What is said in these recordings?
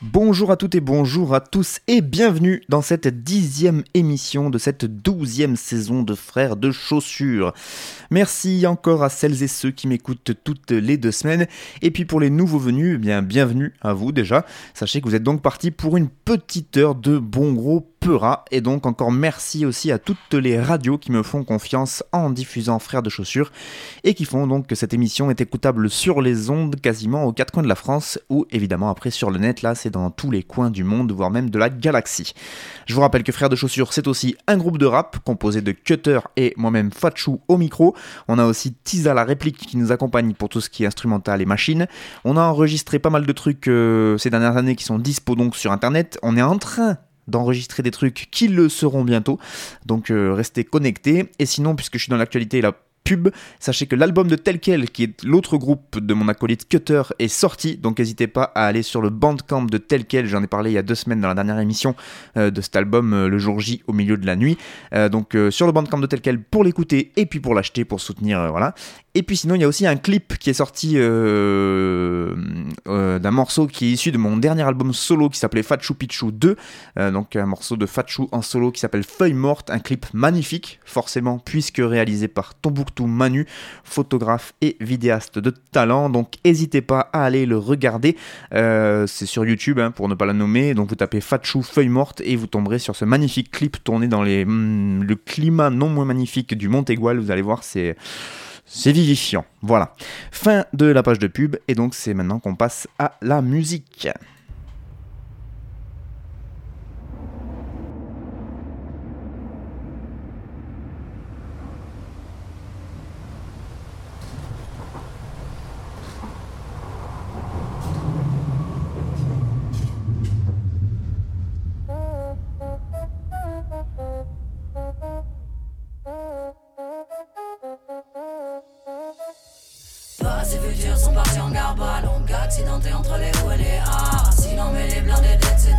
Bonjour à toutes et bonjour à tous et bienvenue dans cette dixième émission de cette douzième saison de Frères de Chaussures. Merci encore à celles et ceux qui m'écoutent toutes les deux semaines. Et puis pour les nouveaux venus, eh bien bienvenue à vous déjà. Sachez que vous êtes donc partis pour une petite heure de bon gros Peura. Et donc encore merci aussi à toutes les radios qui me font confiance en diffusant Frères de Chaussures et qui font donc que cette émission est écoutable sur les ondes quasiment aux quatre coins de la France ou évidemment après sur le net, là c'est dans tous les coins du monde, voire même de la galaxie. Je vous rappelle que Frères de Chaussures c'est aussi un groupe de rap composé de Cutter et moi-même Fatchou au micro. On a aussi Tisa la réplique qui nous accompagne pour tout ce qui est instrumental et machine. On a enregistré pas mal de trucs euh, ces dernières années qui sont dispo donc sur internet. On est en train d'enregistrer des trucs qui le seront bientôt. Donc euh, restez connectés. Et sinon, puisque je suis dans l'actualité la pub, sachez que l'album de Tel Quel, qui est l'autre groupe de mon acolyte Cutter, est sorti. Donc n'hésitez pas à aller sur le bandcamp de Tel Quel. J'en ai parlé il y a deux semaines dans la dernière émission euh, de cet album, euh, le jour J au milieu de la nuit. Donc sur le bandcamp de Tel Quel pour l'écouter et puis pour l'acheter, pour soutenir. voilà. Et puis sinon, il y a aussi un clip qui est sorti euh, euh, d'un morceau qui est issu de mon dernier album solo qui s'appelait Fatchou Pichou 2. Euh, donc un morceau de Fatchou en solo qui s'appelle Feuille Morte, un clip magnifique, forcément, puisque réalisé par Tombouctou Manu, photographe et vidéaste de talent. Donc n'hésitez pas à aller le regarder. C'est sur YouTube, hein, pour ne pas la nommer. Donc vous tapez Fatchou Feuille Morte et vous tomberez sur ce magnifique clip tourné dans hmm, le climat non moins magnifique du Mont. Vous allez voir, c'est... C'est vivifiant. Voilà. Fin de la page de pub. Et donc, c'est maintenant qu'on passe à la musique. Entre les roues et les A. Sinon, mais les blindés, etc.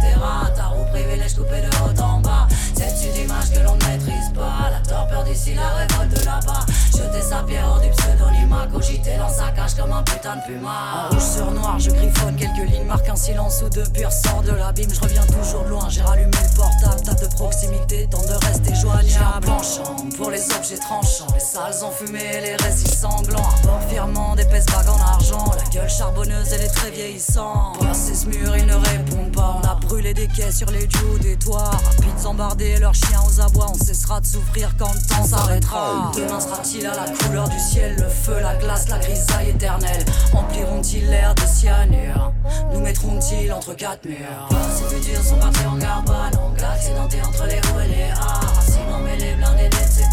Ta roue privilège coupé de haut en bas. C'est une image que l'on ne maîtrise pas. La torpeur d'ici, la révolte de là-bas. Jeter sa pierre hors du pseudonyme, cogiter dans sa cage comme un putain de puma. En rouge sur noir, je griffonne quelques lignes, marque un silence ou deux pur sort de l'abîme. Je reviens toujours de loin, j'ai rallumé le portable, table de proximité, temps de rester joignable. penchant pour les objets tranchants, les salles enfumées, les récits sanglants. Un port firmement d'épaisses bagues en argent, la gueule charbonneuse, elle est très vieillissante. Passé ce mur, ils ne répondent pas. On a brûlé des quais sur les duos des toits. Rapides embardés leurs chiens aux abois, on cessera de souffrir quand le temps s'arrêtera. Demain sera-t-il à la couleur du ciel, le feu, la glace, la grisaille éternelle Empliront-ils l'air de cyanure Nous mettront-ils entre quatre murs Ces futurs sont partis en garba, longue accidenté entre les roues et les A. Sinon, mais les blindés, etc.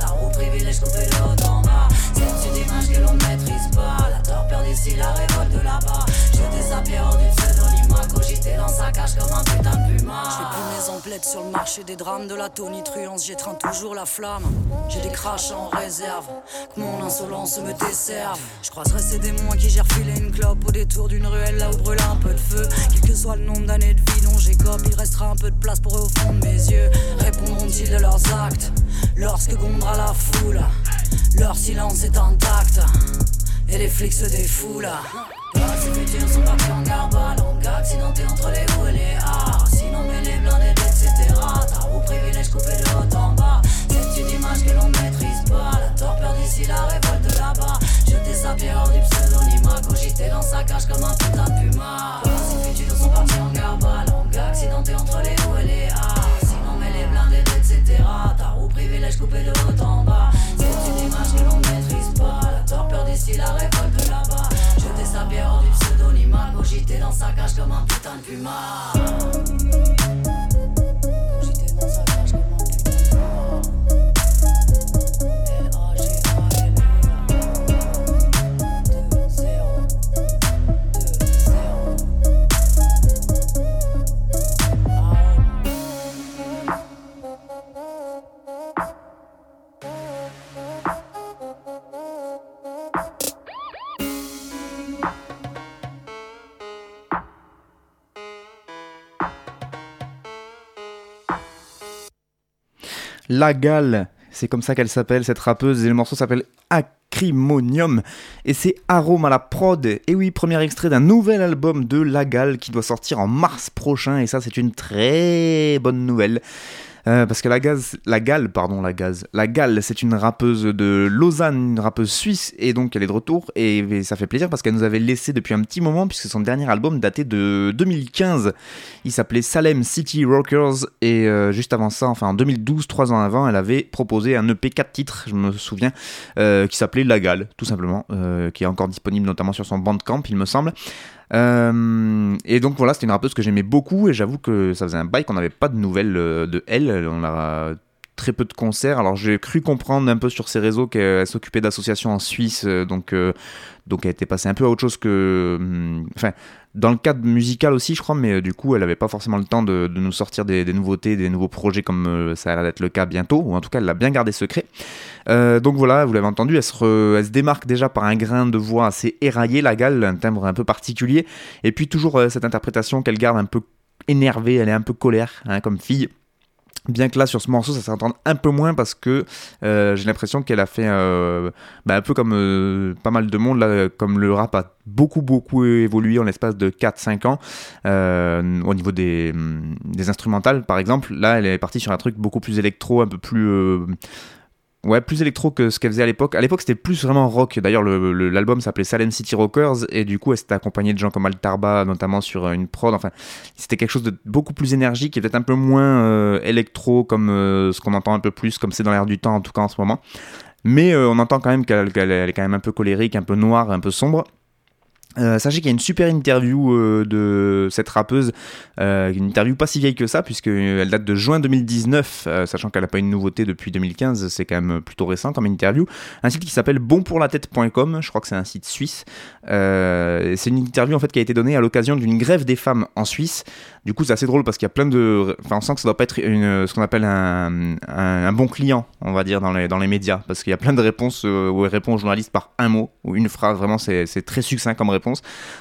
Ta roue privilège coupé haut en bas. C'est une image que l'on ne maîtrise pas. La torpeur d'ici, la révolte de là-bas. Sa pierre hors du cogiter dans sa cage comme un putain de puma. Je fais plus mes emplettes sur le marché des drames de la tonitruance, j'étreins toujours la flamme. J'ai des crachs en réserve, que mon insolence me desserve. Je croiserai ces démons qui j'ai refilé une clope au détour d'une ruelle là où brûle un peu de feu. Quel que soit le nombre d'années de vie dont j'écope, il restera un peu de place pour eux au fond de mes yeux. Répondront-ils de leurs actes lorsque gondra la foule? Leur silence est intact et les flics se défoulent. Ces futurs sont partis en garba, longue accidenté entre les roues et les A. Sinon, mais les blindés, etc. Ta roue privilège coupé de haut en bas. C'est une image que l'on ne maîtrise pas. La torpeur d'ici, la révolte là-bas. Sa pierre hors du pseudonyme, cogiter dans sa cage comme un putain de puma. Ces futurs sont partis en garba, longue accidenté entre les roues et les A. Sinon, mais les blindés, etc. Ta roue privilège coupé de haut en bas. C'est une image que l'on ne maîtrise pas. La torpeur d'ici, la révolte pierre hors du puma. Cogiter dans sa cage comme un putain de puma. La Gale, c'est comme ça qu'elle s'appelle, cette rappeuse, et le morceau s'appelle Acrimonium, et c'est Arôme à la prod. Et oui, premier extrait d'un nouvel album de La Gale qui doit sortir en mars prochain, et ça c'est une très bonne nouvelle. Euh, parce que la, gaz, la Gale, pardon, la Gaz, la Gale, c'est une rappeuse de Lausanne, une rappeuse suisse, et donc elle est de retour, et, ça fait plaisir parce qu'elle nous avait laissé depuis un petit moment, puisque son dernier album datait de 2015. Il s'appelait Salem City Rockers, et euh, juste avant ça, enfin en 2012, trois ans avant, elle avait proposé un EP 4 titres, je me souviens, euh, qui s'appelait La Gale, tout simplement, qui est encore disponible notamment sur son Bandcamp, il me semble. Euh, et donc voilà, c'était une rappeuse que j'aimais beaucoup et j'avoue que ça faisait un bail qu'on n'avait pas de nouvelles euh, de elle. Très peu de concerts. Alors j'ai cru comprendre un peu sur ses réseaux qu'elle s'occupait d'associations en Suisse, euh, donc donc elle était passée un peu à autre chose que, hum, enfin dans le cadre musical aussi, je crois, mais du coup, elle n'avait pas forcément le temps de, nous sortir des, nouveautés, des nouveaux projets comme ça a l'air d'être le cas bientôt, ou en tout cas, elle l'a bien gardé secret. Euh, donc voilà, vous l'avez entendu, elle se, démarque déjà par un grain de voix assez éraillé, la gale, un timbre un peu particulier, et puis toujours euh, cette interprétation qu'elle garde un peu énervée, elle est un peu colère, hein, comme fille. Bien que là sur ce morceau ça s'entend un peu moins parce que euh, j'ai l'impression qu'elle a fait bah, un peu comme pas mal de monde là, comme le rap a beaucoup beaucoup évolué en l'espace de 4-5 ans au niveau des instrumentales par exemple. Là elle est partie sur un truc beaucoup plus électro un peu plus Ouais, plus électro que ce qu'elle faisait à l'époque. À l'époque, c'était plus vraiment rock. D'ailleurs, l'album s'appelait Salem City Rockers et du coup, elle s'était accompagnée de gens comme Altarba, notamment sur euh, une prod. Enfin, c'était quelque chose de beaucoup plus énergique et peut-être un peu moins euh, électro comme euh, ce qu'on entend un peu plus, comme c'est dans l'air du temps en tout cas en ce moment. Mais on entend quand même qu'elle est quand même un peu colérique, un peu noire, un peu sombre. Euh, sachez qu'il y a une super interview euh, de cette rappeuse, euh, une interview pas si vieille que ça, puisqu'elle date de juin 2019, sachant qu'elle n'a pas une nouveauté depuis 2015, c'est quand même plutôt récent comme interview. Un site qui s'appelle bonpourlatête.com, je crois que c'est un site suisse. c'est une interview en fait qui a été donnée à l'occasion d'une grève des femmes en Suisse. Du coup, c'est assez drôle parce qu'il y a plein de. Enfin, on sent que ça doit pas être ce qu'on appelle un, un, bon client, on va dire, dans les, dans les médias, parce qu'il y a plein de réponses où elle répond aux journalistes par un mot ou une phrase. Vraiment, c'est très succinct comme réponse.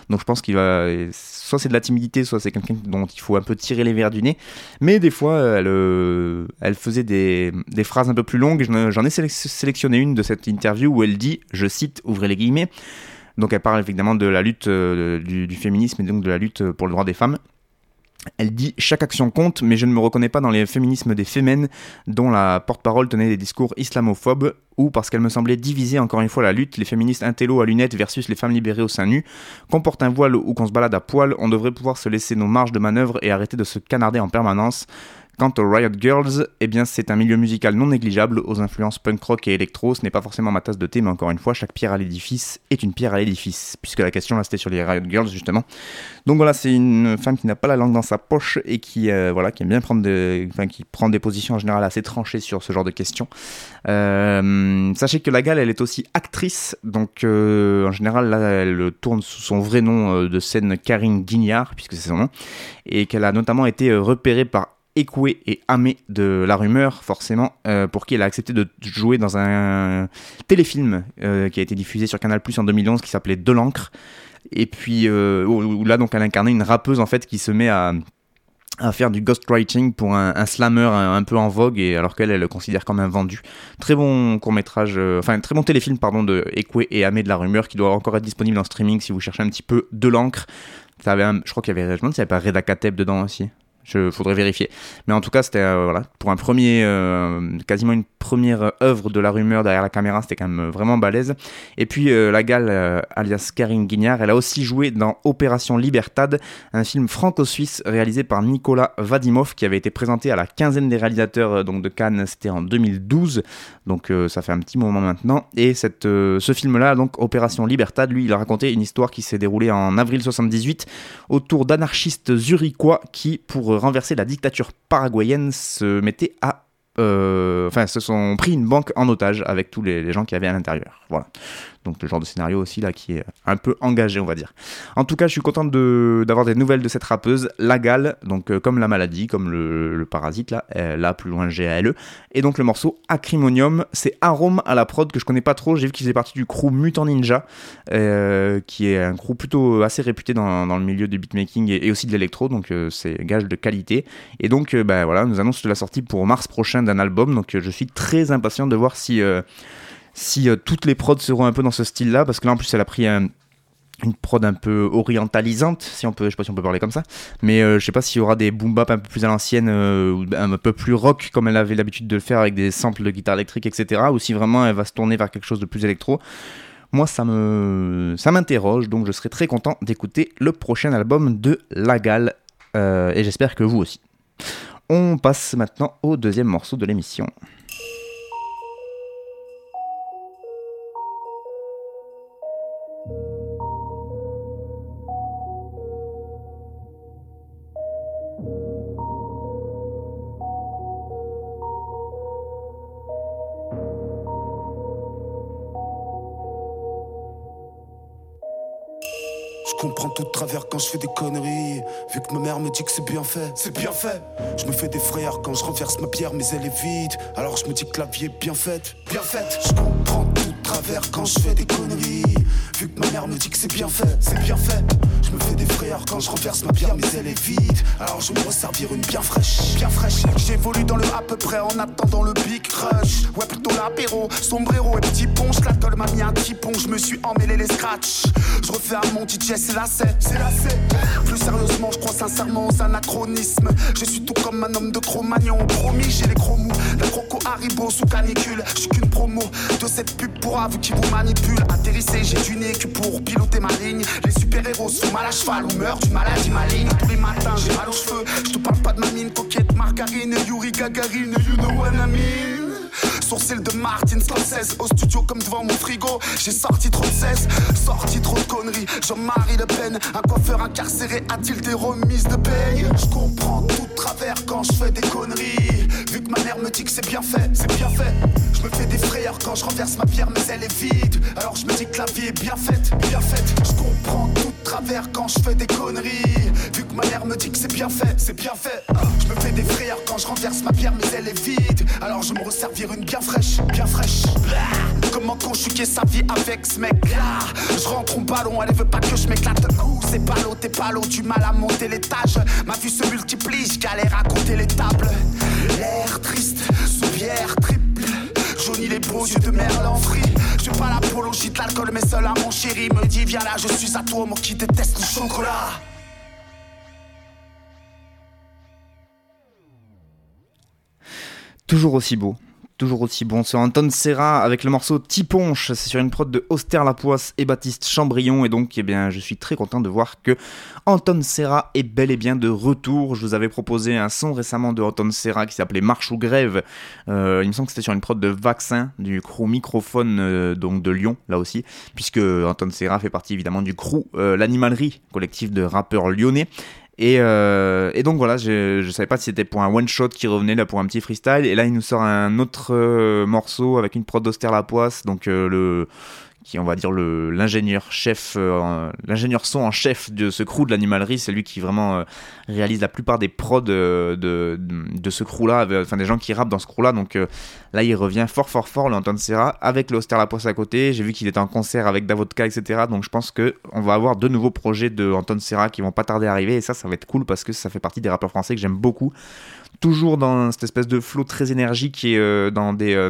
Donc je pense qu'il va. Soit c'est de la timidité, soit c'est quelqu'un dont il faut un peu tirer les verres du nez. Mais des fois, elle, euh, faisait des, des phrases un peu plus longues. J'en ai sélectionné une de cette interview où elle dit, je cite, ouvrez les guillemets. Donc elle parle évidemment de la lutte euh, du, du, féminisme et donc de la lutte pour le droit des femmes. Elle dit Chaque action compte, mais je ne me reconnais pas dans les féminismes des fémènes dont la porte-parole tenait des discours islamophobes, ou parce qu'elle me semblait diviser encore une fois la lutte, les féministes intello à lunettes versus les femmes libérées au sein nu. Qu'on porte un voile ou qu'on se balade à poil, on devrait pouvoir se laisser nos marges de manœuvre et arrêter de se canarder en permanence. Quant aux Riot Girls, eh bien c'est un milieu musical non négligeable aux influences punk rock et électro. Ce n'est pas forcément ma tasse de thé, mais encore une fois, chaque pierre à l'édifice est une pierre à l'édifice, puisque la question là c'était sur les Riot Girls justement. Donc voilà, c'est une femme qui n'a pas la langue dans sa poche et qui euh, voilà qui aime bien prendre des, enfin, qui prend des positions en général assez tranchées sur ce genre de questions. Euh, sachez que la gale, elle est aussi actrice, donc euh, en général là, elle tourne sous son vrai nom de scène Karine Guignard, puisque c'est son nom, et qu'elle a notamment été repérée par Ekwe et Amé de La Rumeur, forcément, euh, pour qui elle a accepté de jouer dans un téléfilm euh, qui a été diffusé sur Canal Plus en 2011 qui s'appelait De l'encre. Et puis euh, où, là, donc, elle incarnait une rappeuse en fait qui se met à, faire du ghostwriting pour un, slammer un, peu en vogue et alors qu'elle elle le considère comme un vendu. Très bon court métrage, enfin très bon téléfilm pardon de Ekwe et Amé de la rumeur qui doit encore être disponible en streaming si vous cherchez un petit peu de l'encre. je crois qu'il y avait, je me demande s'il n'y avait pas Reda Kateb dedans aussi. Je faudrait vérifier. Mais en tout cas, c'était euh, voilà, pour un premier, euh, quasiment une première œuvre de la rumeur derrière la caméra, c'était quand même vraiment balèze. Et puis euh, la gale, alias Karine Guignard, elle a aussi joué dans Opération Libertad, un film franco-suisse réalisé par Nicolas Vadimov, qui avait été présenté à la quinzaine des réalisateurs donc de Cannes, c'était en 2012. Donc ça fait un petit moment maintenant. Et cette, ce film-là, donc Opération Libertad, lui, il a raconté une histoire qui s'est déroulée en avril 78 autour d'anarchistes zurichois qui, pour renverser la dictature paraguayenne se mettaient à euh, enfin, se sont pris une banque en otage avec tous les, gens qui avaient à l'intérieur. Voilà. Donc le genre de scénario aussi là qui est un peu engagé, on va dire. En tout cas, je suis content d'avoir des nouvelles de cette rappeuse, La Gale, donc euh, comme la maladie, comme le, parasite là, euh, là plus loin G-A-L-E. Et donc le morceau Acrimonium, c'est Arome à la prod que je connais pas trop. J'ai vu qu'il faisait partie du crew Mutant Ninja, euh, qui est un crew plutôt assez réputé dans, le milieu du beatmaking et, aussi de l'électro, donc c'est gage de qualité. Et donc ben voilà, nous annonce la sortie pour mars prochain d'un album, donc je suis très impatient de voir si si euh, toutes les prods seront un peu dans ce style-là, parce que là en plus elle a pris une prod un peu orientalisante, si on peut, je sais pas si on peut parler comme ça, mais euh, je sais pas s'il y aura des boom bap un peu plus à l'ancienne, euh, un peu plus rock comme elle avait l'habitude de le faire avec des samples de guitare électrique, etc. Ou si vraiment elle va se tourner vers quelque chose de plus électro. Moi, ça me, ça m'interroge, donc je serai très content d'écouter le prochain album de Lagal, et j'espère que vous aussi. On passe maintenant au deuxième morceau de l'émission. Tout de travers quand je fais des conneries. Vu que ma mère me dit que c'est bien fait, c'est bien fait. Je me fais des frayeurs quand je renverse ma pierre, mais elle est vide. Alors je me dis que la vie est bien faite, bien faite. Je comprends tout quand je fais des conneries. Vu que ma mère me dit que c'est bien fait, c'est bien fait. Je me fais des frayeurs quand je renverse ma pierre, mais elle est vide. Alors je me resservir une bien fraîche, bien fraîche. J'évolue dans le à peu près en attendant le big crush. Ouais, plutôt l'apéro, sombrero et petit ponche. La tôle m'a mis un petit pont, je me suis emmêlé les scratchs. Je refais un mon DJ, c'est la c'est la Plus sérieusement, je crois sincèrement aux anachronismes. Je suis tout comme un homme de Cro-Magnon. Promis, j'ai les gros mous. La croco Haribo sous canicule. Je suis qu'une promo de cette pub pour aveux qui vous manipule. Atterrissé, j'ai du nez que pour piloter ma ligne. Les super-héros sont mal à cheval ou meurent d'une maladie maligne. Tous les matins, j'ai mal aux cheveux. Je te parle pas de ma mine coquette, margarine, Yuri Gagarine, you know what I mean. Sourcil de Martin Scorsese. Au studio comme devant mon frigo J'ai sorti trop de cesse, sorti trop de conneries Jean-Marie Le Pen, un coiffeur incarcéré A-t-il des remises de paye Je comprends tout de travers quand je fais des conneries. Vu que ma mère me dit que c'est bien fait, c'est bien fait. Je me fais des frayeurs quand je renverse ma pierre mais elle est vide. Alors je me dis que la vie est bien faite, bien faite. Je comprends tout de travers quand je fais des conneries. Vu que ma mère me dit que c'est bien fait, c'est bien fait. Je me fais des frayeurs quand je renverse ma pierre mais elle est vide. Alors je me resservir une bien fraîche, bien fraîche. Comment conjuguer sa vie avec ce mec-là Je rentre au ballon, elle veut pas que je m'éclate. C'est pas l'eau, t'es pas l'eau, du mal à monter l'étage. Ma vie se multiplie, je galère à compter les tables. L'air triste, soupière triple. Jauni les beaux yeux de merlan frit. Je fais pas l'apologie de l'alcool, mais seul à mon chéri me dit Viens là, je suis à toi, moi qui déteste le chocolat. Toujours aussi beau, toujours aussi bon. C'est Anton Serra avec le morceau Tiponche. C'est sur une prod de Auster Lapoisse et Baptiste Chambrion. Et donc, eh bien, je suis très content de voir que Anton Serra est bel et bien de retour. Je vous avais proposé un son récemment de Anton Serra qui s'appelait Marche ou Grève. Euh, il me semble que c'était sur une prod de Vaccin du crew Microphone euh, donc de Lyon, là aussi, puisque Anton Serra fait partie évidemment du crew euh, L'Animalerie, collectif de rappeurs lyonnais. Euh, et, donc voilà, je, je savais pas si c'était pour un one shot qui revenait là pour un petit freestyle. Et là, il nous sort un autre euh, morceau avec une prod d'Auster Lapoisse, donc euh, le qui on va dire le l'ingénieur chef euh, l'ingénieur son en chef de ce crew de l'animalerie. C'est lui qui vraiment euh, réalise la plupart des prods de, de, de ce crew là enfin des gens qui rappent dans ce crew là donc euh, là il revient fort fort fort l'Anton Serra avec l'Auster La Poisse à côté. J'ai vu qu'il était en concert avec Davodka etc donc je pense que on va avoir de nouveaux projets de Anton Serra qui vont pas tarder à arriver. Et ça ça va être cool parce que ça fait partie des rappeurs français que j'aime beaucoup. Toujours dans cette espèce de flow très énergique et dans des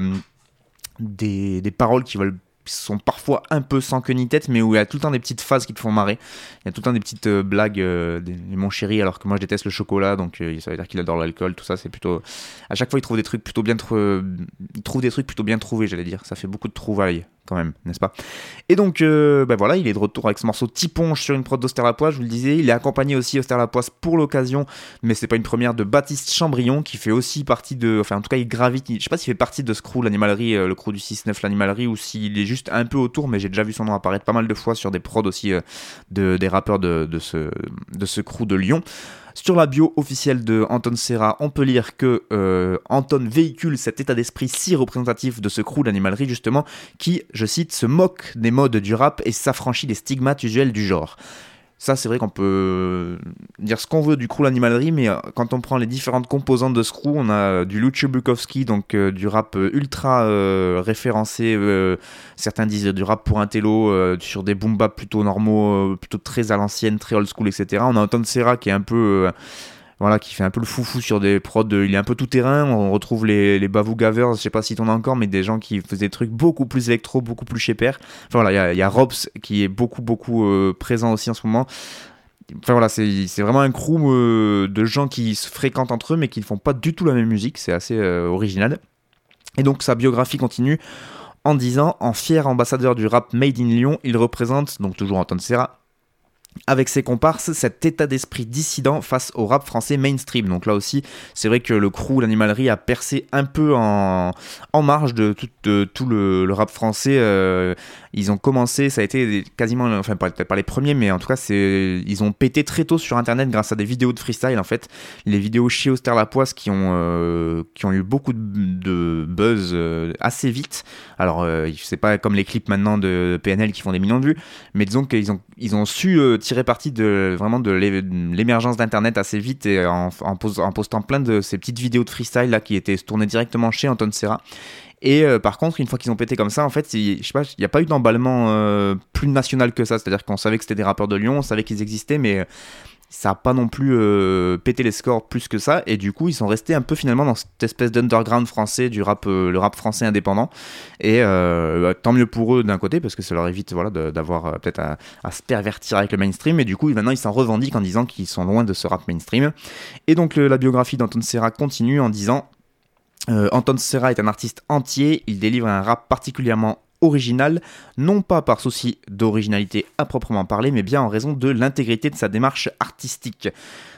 des, des paroles qui veulent sont parfois un peu sans queue ni tête, mais où il y a tout le temps des petites phases qui te font marrer. Il y a tout le temps des petites euh, blagues, euh, mon chéri, alors que moi je déteste le chocolat, donc euh, ça veut dire qu'il adore l'alcool, tout ça, c'est plutôt. À chaque fois, il trouve des trucs plutôt bien, il trouve des trucs plutôt bien trouvés, j'allais dire. Ça fait beaucoup de trouvailles quand même, n'est-ce pas? Et donc, euh, bah voilà, il est de retour avec ce morceau Tiponge sur une prod d'Austerlapoise, je vous le disais. Il est accompagné aussi Austerlapoise pour l'occasion, mais c'est pas une première de Baptiste Chambrion qui fait aussi partie de. Enfin, en tout cas, il gravite. Je sais pas s'il fait partie de ce crew, l'animalerie, euh, le crew du 6-9, l'animalerie, ou s'il est juste un peu autour, mais j'ai déjà vu son nom apparaître pas mal de fois sur des prods aussi euh, de, des rappeurs de, de, ce, de ce crew de Lyon. Sur la bio officielle de Anton Serra, on peut lire que euh, Anton véhicule cet état d'esprit si représentatif de ce crew d'animalerie justement, qui, je cite, se moque des modes du rap et s'affranchit des stigmates usuels du genre. Ça, c'est vrai qu'on peut dire ce qu'on veut du crew l'animalerie, mais euh, quand on prend les différentes composantes de ce crew, on a euh, du Lucio donc euh, du rap ultra référencé, certains disent du rap pour un télo, sur des boom plutôt normaux, plutôt très à l'ancienne, très old school, etc. On a Anton Serra qui est un peu voilà, qui fait un peu le foufou sur des prods, il est un peu tout terrain, on retrouve les, les Bavou Gavers, je sais pas si t'en as encore, mais des gens qui faisaient des trucs beaucoup plus électro, beaucoup plus chez Enfin voilà, il y a, Robs qui est beaucoup, beaucoup euh, présent aussi en ce moment. Enfin voilà, c'est vraiment un crew euh, de gens qui se fréquentent entre eux, mais qui ne font pas du tout la même musique, c'est assez euh, original. Et donc sa biographie continue en disant, en fier ambassadeur du rap Made in Lyon, il représente, donc toujours Anton Serra, avec ses comparses cet état d'esprit dissident face au rap français mainstream. Donc là aussi, c'est vrai que le crew, l'animalerie a percé un peu en, marge de tout, tout le, rap français. Euh, ils ont commencé, ça a été quasiment, enfin peut-être pas les premiers, mais en tout cas, c'est, ils ont pété très tôt sur Internet grâce à des vidéos de freestyle. En fait, les vidéos chez Auster Lapoisse qui ont, euh, qui ont eu beaucoup de, buzz euh, assez vite. Alors, c'est pas comme les clips maintenant de PNL qui font des millions de vues, mais disons qu'ils ont, ils ont su tirer parti de vraiment de l'émergence d'internet assez vite et en, postant plein de ces petites vidéos de freestyle là qui étaient tournées directement chez Anton Serra. Et euh, par contre, une fois qu'ils ont pété comme ça, en fait, il, je sais pas, il n'y a pas eu d'emballement euh, plus national que ça. C'est-à-dire qu'on savait que c'était des rappeurs de Lyon, on savait qu'ils existaient, mais ça n'a pas non plus euh, pété les scores plus que ça. Et du coup ils sont restés un peu finalement dans cette espèce d'underground français du rap euh, le rap français indépendant. Et euh, bah, tant mieux pour eux d'un côté parce que ça leur évite voilà d'avoir peut-être à, se pervertir avec le mainstream. Et du coup maintenant ils s'en revendiquent en disant qu'ils sont loin de ce rap mainstream. Et donc la biographie d'Anton Serra continue en disant Anton Serra est un artiste entier, il délivre un rap particulièrement original, non pas par souci d'originalité à proprement parler, mais bien en raison de l'intégrité de sa démarche artistique.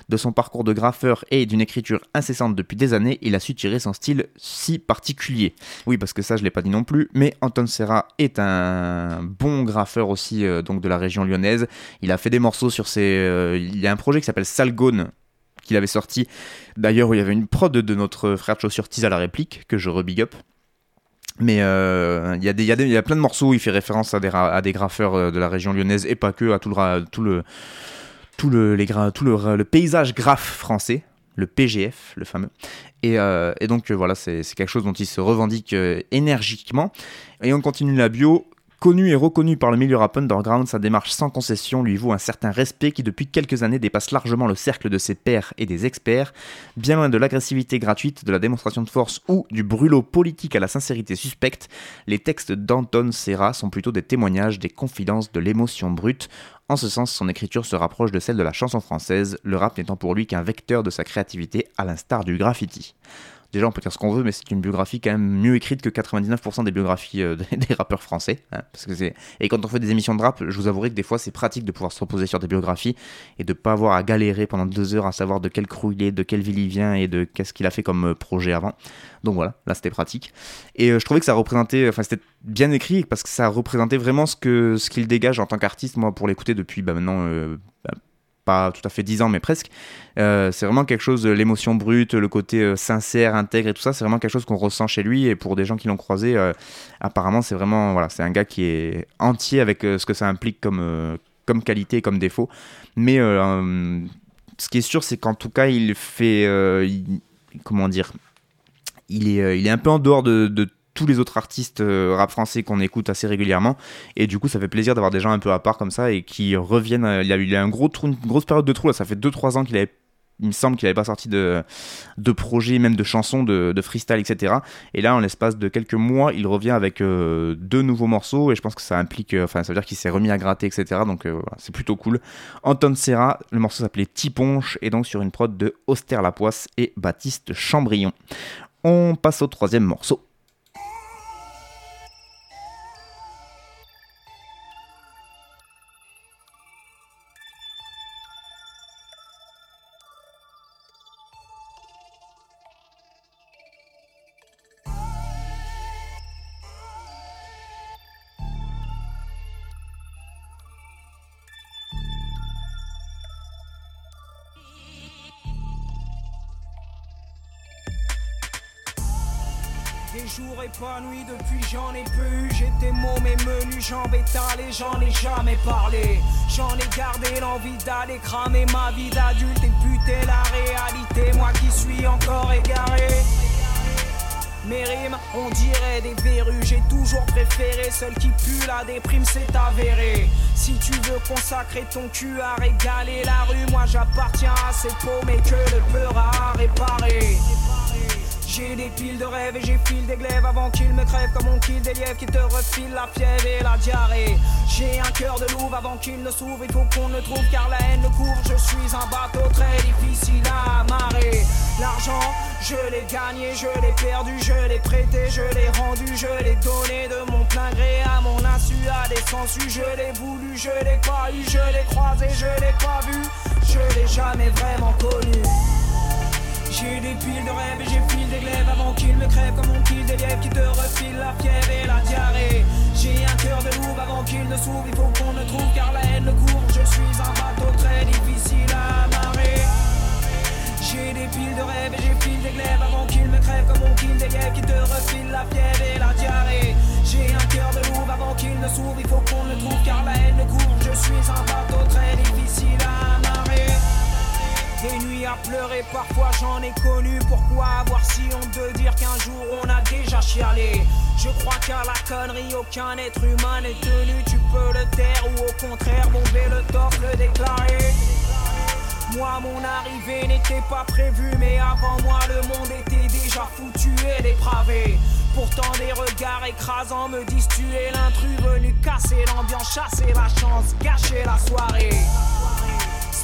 De son parcours de graffeur et d'une écriture incessante depuis des années, il a su tirer son style si particulier. Oui, parce que ça, je l'ai pas dit non plus, mais Anton Serra est un bon graffeur aussi, euh, donc de la région lyonnaise. Il a fait des morceaux sur ses. Euh, il y a un projet qui s'appelle Salgone qu'il avait sorti. D'ailleurs, il y avait une prod de notre frère chaussure Tease à la réplique, que je rebig up. Mais euh, il y, y, a plein de morceaux où il fait référence à des, graffeurs euh, de la région lyonnaise et pas que, à tout le, tout le, tout le, les, tout le, paysage graphe français, le PGF, le fameux. Et, euh, et donc voilà, c'est quelque chose dont il se revendique énergiquement. Et on continue la bio. Connu et reconnu par le milieu rap underground, sa démarche sans concession lui vaut un certain respect qui depuis quelques années dépasse largement le cercle de ses pairs et des experts, bien loin de l'agressivité gratuite, de la démonstration de force ou du brûlot politique à la sincérité suspecte, les textes d'Anton Serra sont plutôt des témoignages, des confidences, de l'émotion brute. En ce sens, son écriture se rapproche de celle de la chanson française, le rap n'étant pour lui qu'un vecteur de sa créativité à l'instar du graffiti. Déjà, on peut dire ce qu'on veut, mais c'est une biographie quand même mieux écrite que 99% des biographies euh, des rappeurs français. Hein. Et quand on fait des émissions de rap, je vous avouerai que des fois, c'est pratique de pouvoir se reposer sur des biographies et de pas avoir à galérer pendant deux heures à savoir de quel crew il est, de quelle ville il vient et de qu'est-ce qu'il a fait comme euh, projet avant. Donc voilà, là c'était pratique. Et euh, je trouvais que ça représentait, enfin c'était bien écrit parce que ça représentait vraiment ce qu'il dégage en tant qu'artiste. Moi, pour l'écouter depuis bah, maintenant bah, pas tout à fait 10 ans, mais presque. Euh, c'est vraiment quelque chose, l'émotion brute, le côté euh, sincère, intègre et tout ça, c'est vraiment quelque chose qu'on ressent chez lui. Et pour des gens qui l'ont croisé, euh, apparemment, c'est vraiment, voilà, c'est un gars qui est entier avec ce que ça implique comme, comme qualité comme défaut. Mais ce qui est sûr, c'est qu'en tout cas, il fait, comment dire, il est, il est un peu en dehors de, de tous les autres artistes euh, rap français qu'on écoute assez régulièrement. Et du coup, ça fait plaisir d'avoir des gens un peu à part comme ça et qui reviennent. Euh, il a eu un gros une grosse période de trou là. Ça fait 2-3 ans qu'il il semble qu'il n'avait pas sorti de, de projets, même de chansons, de, freestyle, etc. Et là, en l'espace de quelques mois, il revient avec euh, deux nouveaux morceaux et je pense que ça implique, enfin, ça veut dire qu'il s'est remis à gratter, etc. Donc c'est plutôt cool. Anton Serra, le morceau s'appelait Tiponche et donc sur une prod de Auster Lapoisse et Baptiste Chambrion. On passe au troisième morceau. Étalé, j'en ai jamais parlé J'en ai gardé l'envie d'aller cramer ma vie d'adulte Et buter la réalité, moi qui suis encore égaré mes rimes, on dirait des verrues. J'ai toujours préféré celle qui pue la déprime, c'est avéré. Si tu veux consacrer ton cul à régaler la rue, moi j'appartiens à ces peaux, mais que le peur à réparer. J'ai des piles de rêves et j'ai fil des glaives avant qu'ils me crèvent comme on kill des lièvres qui te refilent la fièvre et la diarrhée. J'ai un cœur de louve avant qu'il ne s'ouvre, il faut qu'on le trouve car la haine court. Je suis un bateau très difficile à amarrer. L'argent, je l'ai gagné, je l'ai perdu, je l'ai prêté, je l'ai rendu, je l'ai donné de mon plein gré à mon insu, à des sensus. Je l'ai voulu, je l'ai pas eu, je l'ai croisé, je l'ai pas vu, je l'ai jamais vraiment connu. J'ai des piles de rêves et j'ai fil des glaives avant qu'ils me crèvent comme on kill des lièvres qui te refilent la fièvre et la diarrhée. J'ai un cœur de loup avant qu'il ne s'ouvre, il faut qu'on le trouve car la haine le court. Je suis un bateau très difficile à amarrer. J'ai des piles de rêves et j'ai fil des glaives avant qu'ils me crèvent comme on kill des lièvres qui te refilent la fièvre pleurer, parfois j'en ai connu. Pourquoi avoir si honte de dire qu'un jour on a déjà chialé? Je crois qu'à la connerie, aucun être humain n'est tenu. Tu peux le taire ou au contraire bomber le torse, le déclarer. Moi, mon arrivée n'était pas prévue, mais avant moi, le monde était déjà foutu et dépravé. Pourtant, des regards écrasants me disent tu es l'intrus venu casser l'ambiance, chasser la chance, gâcher la soirée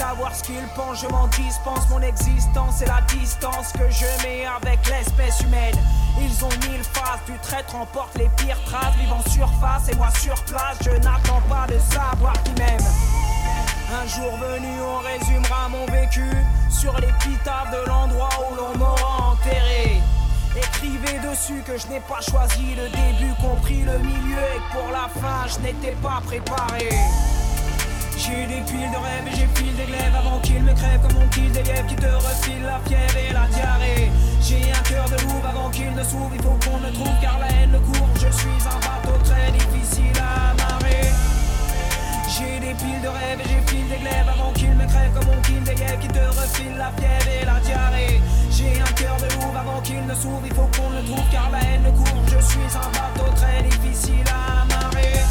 savoir ce qu'ils pensent, je m'en dispense. Mon existence et la distance que je mets avec l'espèce humaine. Ils ont mille faces, du traître emporte les pires traces. Vivant surface et moi sur place, je n'attends pas de savoir qui m'aime. Un jour venu, on résumera mon vécu sur l'épitaphe de l'endroit où l'on m'aura enterré. Écrivez dessus que je n'ai pas choisi le début, compris le milieu et que pour la fin je n'étais pas préparé. J'ai des piles de rêves et j'ai fil des glaives avant qu'ils me crèvent comme on kill des lièvres qui te refilent la fièvre et la diarrhée. J'ai un cœur de loup avant qu'il ne s'ouvre, il faut qu'on le trouve car la haine le court. Je suis un bateau très difficile à amarrer. J'ai des piles de rêves et j'ai fil des glaives avant qu'ils me crèvent comme on kill des lièvres qui te refilent la fièvre et la diarrhée. J'ai un cœur de loup avant qu'il ne s'ouvre, il faut qu'on le trouve car la haine le court. Je suis un bateau très difficile à amarrer.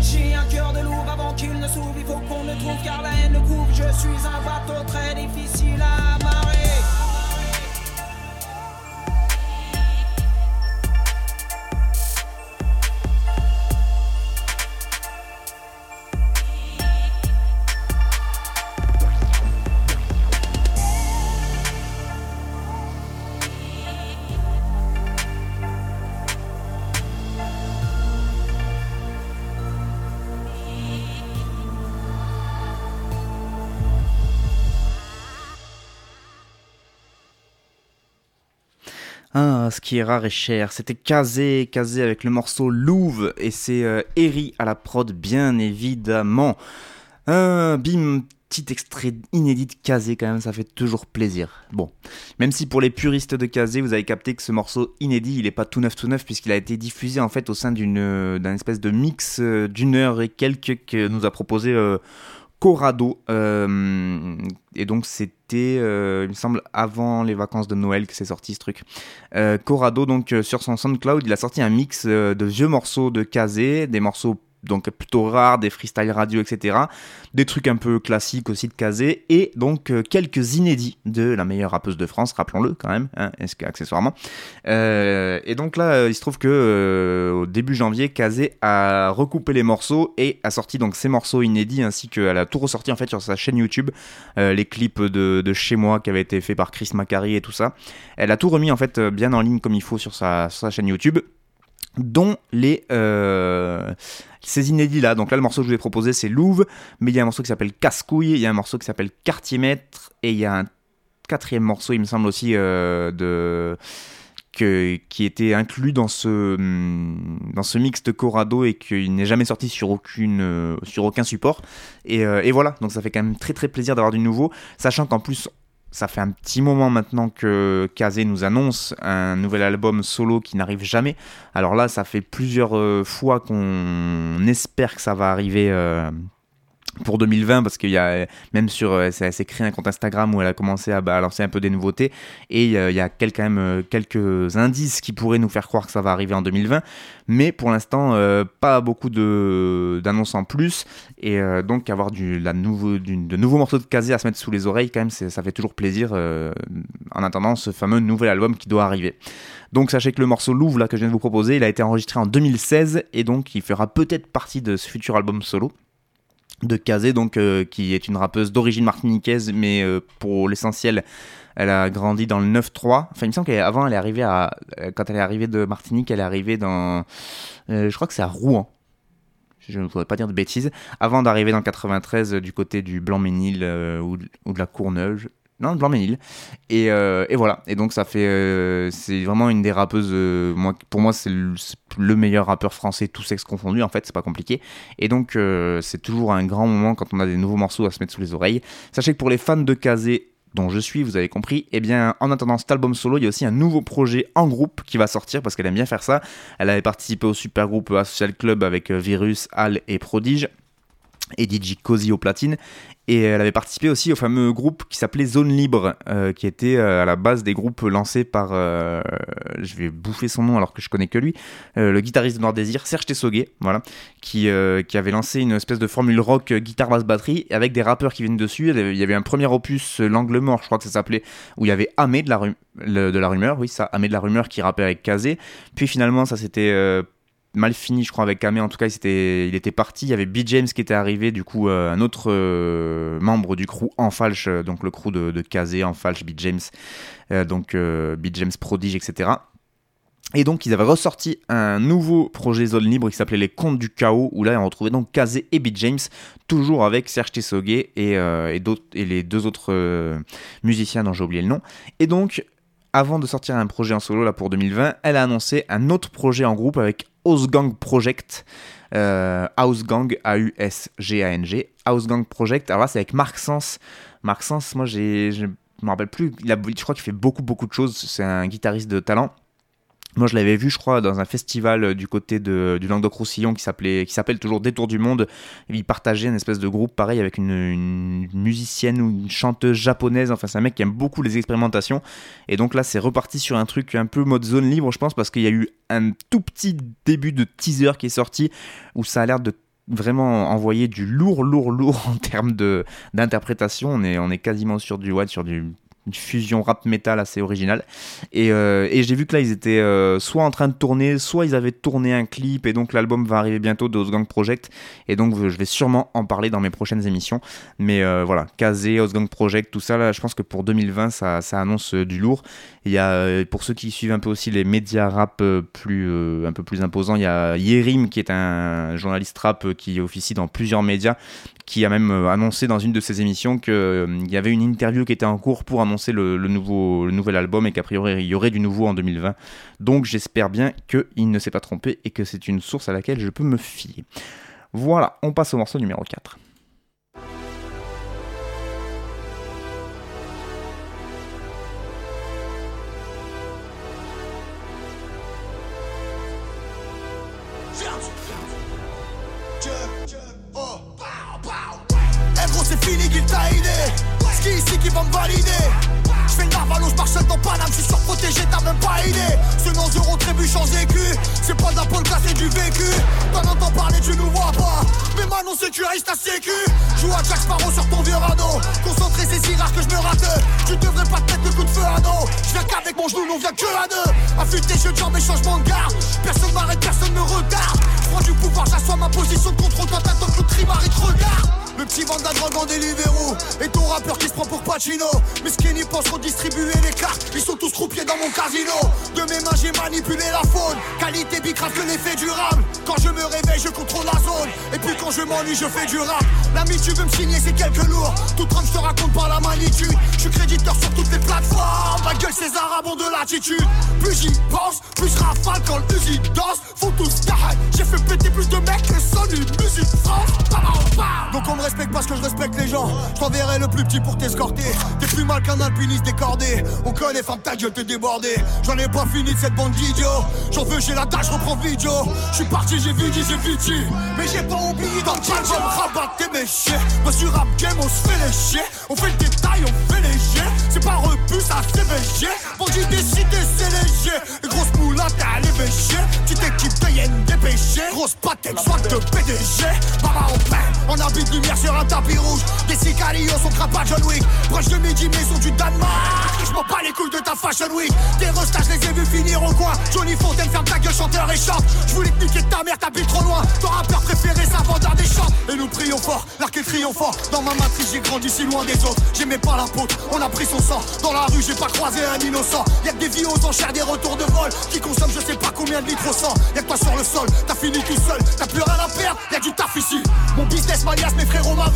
J'ai un cœur de loup avant qu'il ne s'ouvre, il faut qu'on le trouve car la haine couvre. Je suis un bateau très difficile à amarrer. Est rare et cher, c'était Kazé, Kazé avec le morceau Louve, et c'est euh, Eri à la prod, bien évidemment. Euh, bim, petit extrait inédit de quand même, ça fait toujours plaisir. Bon, même si pour les puristes de Kazé, vous avez capté que ce morceau inédit, il est pas tout neuf tout neuf, puisqu'il a été diffusé en fait au sein d'une euh, d'un espèce de mix euh, d'une heure et quelques que nous a proposé... Euh, Corrado. Euh, et donc c'était, euh, il me semble, avant les vacances de Noël que c'est sorti ce truc. Euh, Corrado, donc sur son SoundCloud, il a sorti un mix de vieux morceaux de Kazé, des morceaux donc plutôt rares, des freestyle radio, etc. Des trucs un peu classiques aussi de Kazé, et donc euh, quelques inédits de la meilleure rappeuse de France, rappelons-le quand même, hein, accessoirement. Euh, et donc là, euh, il se trouve que au début janvier, Kazé a recoupé les morceaux et a sorti donc ces morceaux inédits, ainsi qu'elle a tout ressorti en fait sur sa chaîne YouTube, les clips de, de chez moi qui avaient été faits par Chris Macari et tout ça. Elle a tout remis en fait bien en ligne comme il faut sur sa, sur sa chaîne YouTube. Dont les ces inédits là. Donc là, le morceau que je vous ai proposé, c'est Louvre, mais il y a un morceau qui s'appelle Casse-couille, il y a un morceau qui s'appelle Quartier-mètre, et il y a un quatrième morceau, il me semble aussi, de qui était inclus dans ce, mm, dans ce mix de Corrado et qu'il n'est jamais sorti sur, aucune, euh, sur aucun support. Et, euh, et, voilà, donc ça fait quand même très très plaisir d'avoir du nouveau, sachant qu'en plus ça fait un petit moment maintenant que Kazé nous annonce un nouvel album solo qui n'arrive jamais. Alors là, ça fait plusieurs euh, fois qu'on espère que ça va arriver pour 2020 parce qu'il y a même sur euh, elle s'est créé un compte Instagram où elle a commencé à, bah, lancer un peu des nouveautés. Et il y a quand même euh, quelques indices qui pourraient nous faire croire que ça va arriver en 2020 mais pour l'instant euh, pas beaucoup de d'annonces en plus. Et donc avoir du de nouveaux morceaux de casé à se mettre sous les oreilles quand même ça fait toujours plaisir en attendant ce fameux nouvel album qui doit arriver. Donc sachez que le morceau Louvre là que je viens de vous proposer il a été enregistré en 2016 et donc il fera peut-être partie de ce futur album solo de Kazé, donc euh, qui est une rappeuse d'origine martiniquaise, mais euh, pour l'essentiel, elle a grandi dans le 9-3. Enfin, il me semble qu'avant, elle est arrivée à, quand elle est arrivée de Martinique, elle est arrivée dans, euh, je crois que c'est à Rouen. Je ne voudrais pas dire de bêtises. Avant d'arriver dans le 93 du côté du Blanc-Ménil ou, ou, de la Courneuve, non, Blanc-Ménil. Et, euh, et, voilà. Et donc, ça fait. Euh, c'est vraiment une des rappeuses. Euh, pour moi, c'est le, meilleur rappeur français, tout sexe confondu. En fait, c'est pas compliqué. Et donc, c'est toujours un grand moment quand on a des nouveaux morceaux à se mettre sous les oreilles. Sachez que pour les fans de Kazé, dont je suis, vous avez compris, et eh bien en attendant cet album solo, il y a aussi un nouveau projet en groupe qui va sortir parce qu'elle aime bien faire ça. Elle avait participé au super groupe Social Club avec Virus, Al et Prodige et DJ Cozy au platine. Et elle avait participé aussi au fameux groupe qui s'appelait Zone Libre, euh, qui était euh, à la base des groupes lancés par, euh, je vais bouffer son nom alors que je connais que lui, le guitariste de Noir Désir, Serge Tessoguet, voilà, qui, qui avait lancé une espèce de formule rock guitare basse batterie avec des rappeurs qui viennent dessus. Il y avait un premier opus, L'Angle Mort, je crois que ça s'appelait, où il y avait Amé de la, de la rumeur, oui ça, Amé de la rumeur qui rappait avec Kazé. Puis finalement ça s'était mal fini, je crois, avec Kamé. En tout cas, il était, il était parti. Il y avait B. James qui était arrivé, du coup, euh, un autre euh, membre du crew en falche, euh, donc le crew de, de Kazé en falche, B. James, donc B. James Prodige, etc. Et donc, ils avaient ressorti un nouveau projet zone libre qui s'appelait Les Contes du Chaos, où là, on retrouvait donc Kazé et B. James, toujours avec Serge Tessoguet et, et, les deux autres musiciens dont j'ai oublié le nom. Et donc, avant de sortir un projet en solo là pour 2020, elle a annoncé un autre projet en groupe avec Gang Project. Euh, Gang, A-U-S-G-A-N-G. Gang Project. Alors là, c'est avec Marc Sens. Marc Sens, moi, j'ai, je me rappelle plus. Je crois qu'il fait beaucoup, beaucoup de choses. C'est un guitariste de talent. Moi, je l'avais vu, je crois, dans un festival euh, du côté de, du Languedoc-Roussillon qui s'appelait, qui s'appelle toujours Détour du Monde. Il partageait une espèce de groupe pareil avec une, musicienne ou une chanteuse japonaise. Enfin, c'est un mec qui aime beaucoup les expérimentations. Et donc là, c'est reparti sur un truc un peu mode zone libre, je pense, parce qu'il y a eu un tout petit début de teaser qui est sorti où ça a l'air de vraiment envoyer du lourd, lourd, lourd en termes d'interprétation. On est, on est quasiment sur du, ouais, sur du une fusion rap metal assez originale. Et, euh, et j'ai vu que là, ils étaient euh, soit en train de tourner, soit ils avaient tourné un clip, et donc l'album va arriver bientôt de Gang Project. Et donc, je vais sûrement en parler dans mes prochaines émissions. Mais euh, voilà, Kazé, Gang Project, tout ça, là, je pense que pour 2020, ça, ça annonce du lourd. Il y a, pour ceux qui suivent un peu aussi les médias rap plus, un peu plus imposants, il y a Yerim, qui est un journaliste rap qui officie dans plusieurs médias, qui a même annoncé dans une de ses émissions qu'il y avait une interview qui était en cours pour annoncer le, le nouvel album et qu'a priori il y aurait du nouveau en 2020. Donc j'espère bien qu'il ne s'est pas trompé et que c'est une source à laquelle je peux me fier. Voilà, on passe au morceau numéro 4. Qui me valider. Je fais le narvalo, je marche dans Paname, je suis surprotégé, t'as même pas idée. Ce nom zéro trébuche en écu C'est pas de la polka, c'est du vécu. T'en entends parler, tu nous vois pas. Mais maintenant sécurise ta sécu Joue à Jack Sparrow sur ton vieux radeau. Concentré, c'est si rare que je me rate. Tu devrais pas te mettre de coup de feu à dos. Je viens qu'avec mon genou, on vient que à deux. Affûté, je jambes et changement de garde Personne m'arrête, personne me regarde. Prends du pouvoir, j'assois ma position de contrôle Toi t'attends que le trimari te regarde le petit drogue en Deliveroo Et ton rappeur qui se prend pour Pacino Mes skinny pensent redistribuer les cartes Ils sont tous croupiers dans mon casino De mes mains j'ai manipulé la faune Qualité bicrave que l'effet durable. Quand je me réveille, je contrôle la zone. Et puis quand je m'ennuie, je fais du rap. L'ami, tu veux me signer, c'est quelques lourds. Tout trame, je te raconte pas la magnitude. Je suis créditeur sur toutes les plateformes. Ma gueule, ces arabes ont de l'attitude. Plus j'y pense, plus je rafale quand l'usine danse. Parce que je respecte les gens. Je t'enverrai le plus petit pour t'escorter. T'es plus mal qu'un alpiniste décordé. On connaît, femme ta gueule, t'es débordé. J'en ai pas fini de cette bande d'idiots. J'en veux, j'ai la je reprends vidéo. Je suis parti, j'ai vu, j'ai vu, Mais j'ai pas oublié dans le album rabat tes méchés. Moi sur rap game, on se fait lécher. On fait le détail, on fait léger. C'est pas repu, ça c'est léger. Bandit décidé, c'est léger. Grosse moulade, t'as les péchés. Petite équipe de. Grosse patek, soit de PDG. Baba, on peint. On habite lumière sur un tapis rouge. Des sicarios, sont crapa John Wick. Proche de midi, maison du Danemark. Je m'en bats les couilles de ta fashion week. Tes restages, les ai vus finir au coin. Johnny Fontaine, ferme ta gueule, chanteur et chante. Je voulais te niquer ta mère, t'habites trop loin. Ton rappeur préféré, ça vendeur des chants. Et nous prions fort, l'arc est triomphant. Dans ma matrice, j'ai grandi si loin des autres. J'aimais pas la peau, on a pris son sang. Dans la rue, j'ai pas croisé un innocent. Y'a que des vies aux enchères, des retours de vol. Qui consomment je sais pas combien de litres au sang. Y'a que toi sur le sol, t'as fini tout seul. T'as plus rien à perdre, y'a du taf ici. Mon business m'alias, mes frérots, ma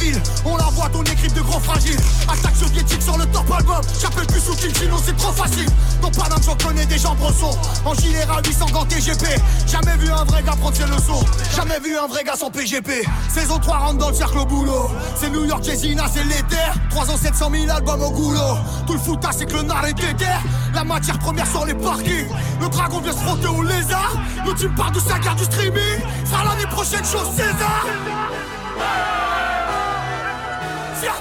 On la voit, ton équipe de grands fragiles. Attaque soviétique sur le top album. J'appelle plus sous sinon c'est trop facile. Ton paname, j'en connais des gens brossons. En gilet à 800 gants TGP. Jamais vu un vrai gars prendre ses leçons. Jamais vu un vrai gars sans PGP. Saison 3 rentre dans le cercle au boulot. C'est New York, Jessina, c'est l'éther. 3 ans, 700 000 albums au goulot. Tout le foutage, c'est que le nar est déter. La matière première sur les parkings. Le dragon vient se frotter au lézard. Nous tu me parles de sa du streaming. Sera l'année prochaine, chose César. Épisode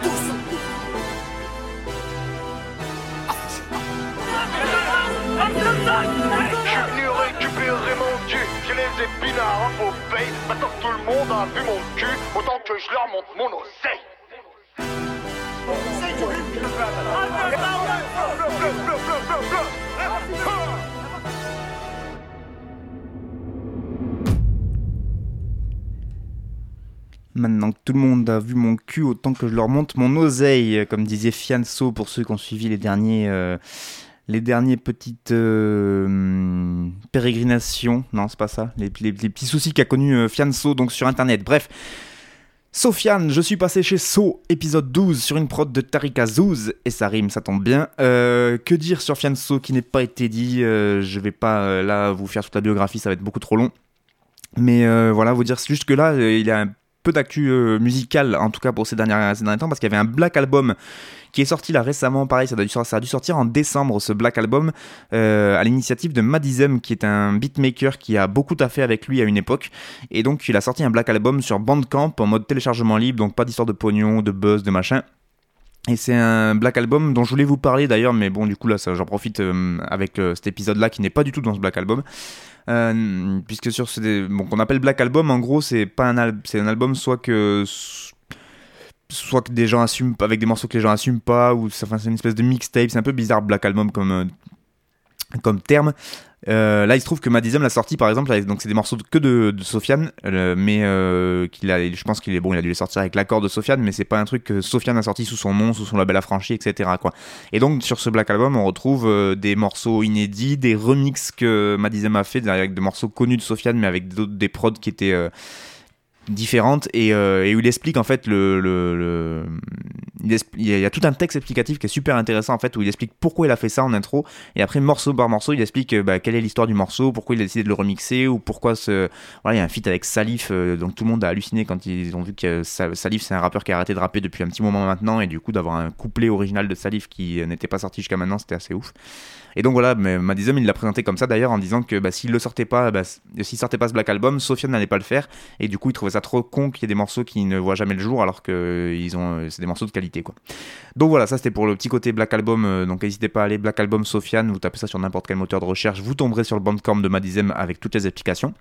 12. Je suis venu récupérer mon cul, j'ai les épinards en faux paye. Maintenant que tout le monde a vu mon cul, autant que je leur montre mon oseille. Maintenant que tout le monde a vu mon cul, autant que je leur monte mon oseille, comme disait Fianso pour ceux qui ont suivi les derniers, euh, les derniers petites euh, pérégrinations. Non, c'est pas ça. Les, petits soucis qu'a connu euh, Fianso donc sur internet. Bref. Sofiane, je suis passé chez So, épisode 12, sur une prod de Tarika Zouz, et ça rime, ça tombe bien. Euh, que dire sur Fianso qui n'est pas été dit euh, Je vais pas euh, là vous faire toute la biographie, ça va être beaucoup trop long. Mais euh, voilà, vous dire juste que là, euh, il a un peu d'actu euh, musicale, en tout cas pour ces, dernières, derniers temps, parce qu'il y avait un Black Album qui est sorti là récemment, pareil, ça, ça a dû sortir en décembre, ce Black Album, euh, à l'initiative de Madizem, qui est un beatmaker qui a beaucoup taffé avec lui à une époque, et donc il a sorti un Black Album sur Bandcamp en mode téléchargement libre, donc pas d'histoire de pognon, de buzz, de machin. Et c'est un Black Album dont je voulais vous parler d'ailleurs, mais bon, du coup, là, ça, j'en profite euh, avec cet épisode-là qui n'est pas du tout dans ce Black Album. Euh, puisque sur ce bon, qu'on appelle Black Album, en gros, c'est pas un, al- c'est un album soit que soit que des gens assument avec des morceaux que les gens assument pas ou enfin, c'est une espèce de mixtape c'est un peu bizarre Black Album comme euh, comme terme Euh, là il se trouve que Madizem l'a sorti par exemple donc c'est des morceaux que de, de Sofiane euh, mais euh, qu'il a je pense qu'il est bon il a dû les sortir avec l'accord de Sofiane mais c'est pas un truc que Sofiane a sorti sous son nom sous son label affranchi etc et donc sur ce Black Album on retrouve euh, des morceaux inédits des remixes que Madizem a fait avec des morceaux connus de Sofiane mais avec des prods qui étaient différentes et, euh, et où il explique en fait le, il, y a- tout un texte explicatif qui est super intéressant en fait où il explique pourquoi il a fait ça en intro et après morceau par morceau il explique euh, bah, quelle est l'histoire du morceau pourquoi il a décidé de le remixer ou pourquoi ce voilà il y a un feat avec Salif euh, donc tout le monde a halluciné quand ils ont vu que Sa- Salif c'est un rappeur qui a arrêté de rapper depuis un petit moment maintenant et du coup d'avoir un couplet original de Salif qui n'était pas sorti jusqu'à maintenant c'était assez ouf et donc voilà, mais Madizem il l'a présenté comme ça d'ailleurs en disant que bah, s'il le sortait pas, bah, sortait pas ce Black Album, Sofiane n'allait pas le faire. Et du coup, il trouvait ça trop con qu'il y ait des morceaux qui ne voient jamais le jour alors que ont, euh, c'est des morceaux de qualité quoi. Donc voilà, ça c'était pour le petit côté Black Album. euh, donc n'hésitez pas à aller Black Album Sofiane, vous tapez ça sur n'importe quel moteur de recherche, vous tomberez sur le bandcamp de Madizem avec toutes les explications.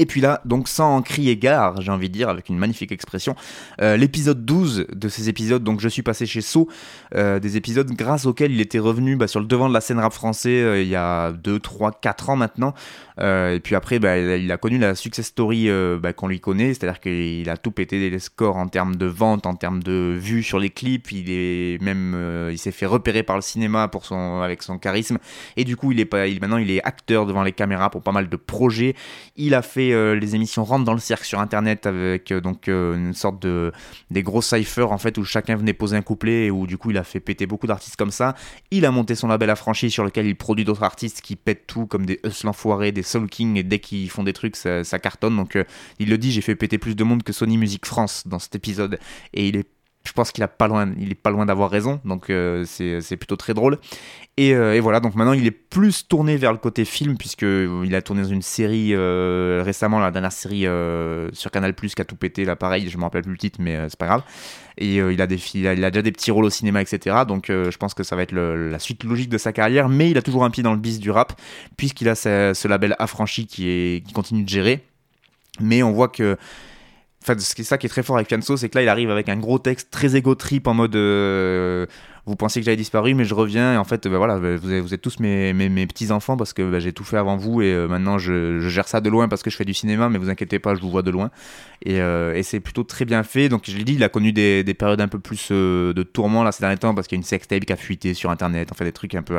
Et puis là, donc sans crier gare, j'ai envie de dire, avec une magnifique expression, euh, l'épisode 12 de ces épisodes, donc je suis passé chez So, euh, des épisodes grâce auxquels il était revenu bah, sur le devant de la scène rap français euh, il y a 2, 3, 4 ans maintenant. et puis après, bah, il a connu la success story bah, qu'on lui connaît, c'est-à-dire qu'il a tout pété les scores en termes de vente, en termes de vues sur les clips, il est même, il s'est fait repérer par le cinéma pour son, avec son charisme, et du coup, il est pas, il, maintenant il est acteur devant les caméras pour pas mal de projets. Il a fait euh, les émissions rentrent dans le cercle sur internet avec euh, donc euh, une sorte de des gros cyphers en fait où chacun venait poser un couplet et où du coup il a fait péter beaucoup d'artistes comme ça. Il a monté son label affranchi sur lequel il produit d'autres artistes qui pètent tout comme des Hustle Enfoirés, des Soul King et dès qu'ils font des trucs ça, ça cartonne. Donc il le dit, j'ai fait péter plus de monde que Sony Music France dans cet épisode et il est je pense qu'il a pas loin, est pas loin d'avoir raison, donc euh, c'est plutôt très drôle. Euh, et, voilà, donc maintenant il est plus tourné vers le côté film puisque il a tourné dans une série euh, récemment, la dernière série sur Canal Plus qui a tout pété, là pareil, je me rappelle plus le titre, mais c'est pas grave. Et il a déjà des petits rôles au cinéma, etc. Donc je pense que ça va être la suite logique de sa carrière, mais il a toujours un pied dans le bis du rap puisqu'il a ce label affranchi qui qui continue de gérer. Mais on voit que Enfin, c'est ça qui est très fort avec Fianso, c'est que là, il arrive avec un gros texte très égo trip en mode euh, vous pensez que j'avais disparu, mais je reviens. Et en fait, ben voilà, vous, êtes, tous mes, mes, petits enfants parce que ben, j'ai tout fait avant vous et euh, maintenant je, gère ça de loin parce que je fais du cinéma, mais vous inquiétez pas, je vous vois de loin. Et, euh, c'est plutôt très bien fait. Donc, je l'ai dit, il a connu des, des périodes un peu plus de tourment là ces derniers temps parce qu'il y a une sextape qui a fuité sur internet, en fait, des trucs un peu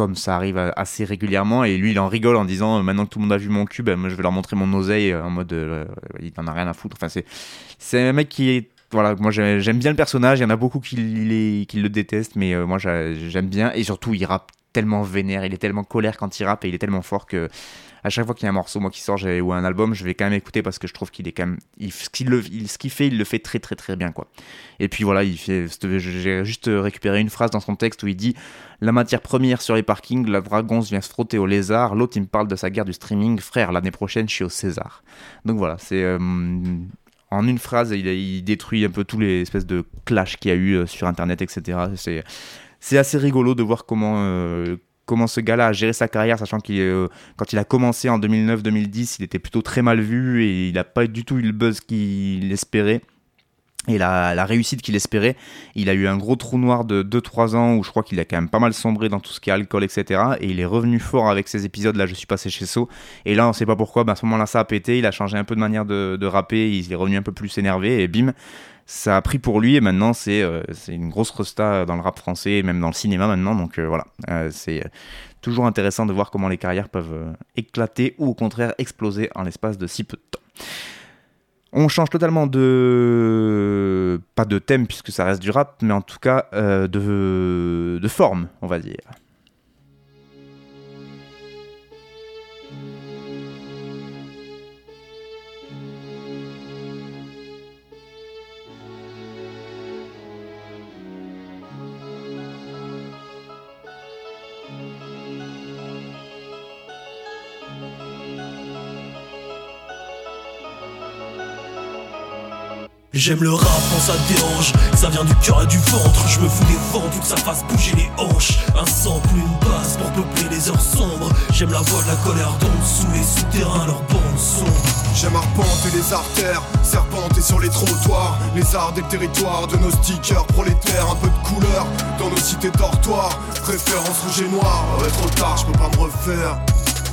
comme ça arrive assez régulièrement. Et lui, il en rigole en disant euh, maintenant que tout le monde a vu mon cube, moi je vais leur montrer mon oseille euh, en mode euh, il n'en a rien à foutre. Enfin, c'est, un mec qui est. Voilà, moi j'aime bien le personnage, il y en a beaucoup qui, qui le détestent, mais moi j'aime bien. Et surtout, il rappe tellement vénère, il est tellement colère quand il rappe et il est tellement fort que à chaque fois qu'il y a un morceau moi qui sort ou un album, je vais quand même écouter parce que je trouve qu'il est quand même ce qu'il fait, il le fait très très très bien quoi. Et puis voilà, il fait j'ai juste récupéré une phrase dans son texte où il dit la matière première sur les parkings, la dragonce vient se frotter au lézard, l'autre il me parle de sa guerre du streaming, frère, l'année prochaine je suis au César. Donc voilà, c'est euh, en une phrase, il, détruit un peu tous les espèces de clash qu'il y a eu euh, sur internet, etc. C'est assez rigolo de voir comment, euh, comment ce gars-là a géré sa carrière, sachant qu'il euh, quand il a commencé en 2009-2010, il était plutôt très mal vu et il n'a pas du tout eu le buzz qu'il espérait et la, la réussite qu'il espérait. Il a eu un gros trou noir de 2-3 ans où je crois qu'il a quand même pas mal sombré dans tout ce qui est alcool, etc. Et il est revenu fort avec ces épisodes. Là, je suis passé chez So. Et là, on sait pas pourquoi, ben, à ce moment-là, ça a pété. Il a changé un peu de manière de, de rapper. Il est revenu un peu plus énervé. Et bim, ça a pris pour lui et maintenant c'est euh, une grosse resta dans le rap français et même dans le cinéma maintenant donc euh, voilà euh, c'est toujours intéressant de voir comment les carrières peuvent éclater ou au contraire exploser en l'espace de si peu de temps. On change totalement de pas de thème puisque ça reste du rap mais en tout cas de de forme on va dire. J'aime le rap quand ça dérange, ça vient du cœur et du ventre. Je me fous des vents pour que ça fasse bouger les hanches. Un sample, une basse pour peupler les heures sombres. J'aime la voix de la colère d'onde sous les souterrains, leur bande son. J'aime arpenter les artères, serpenter sur les trottoirs. Les arts des territoires, de nos stickers prolétaires. Un peu de couleur dans nos cités dortoirs. Préférence rouge et noir, trop tard, je peux pas me refaire.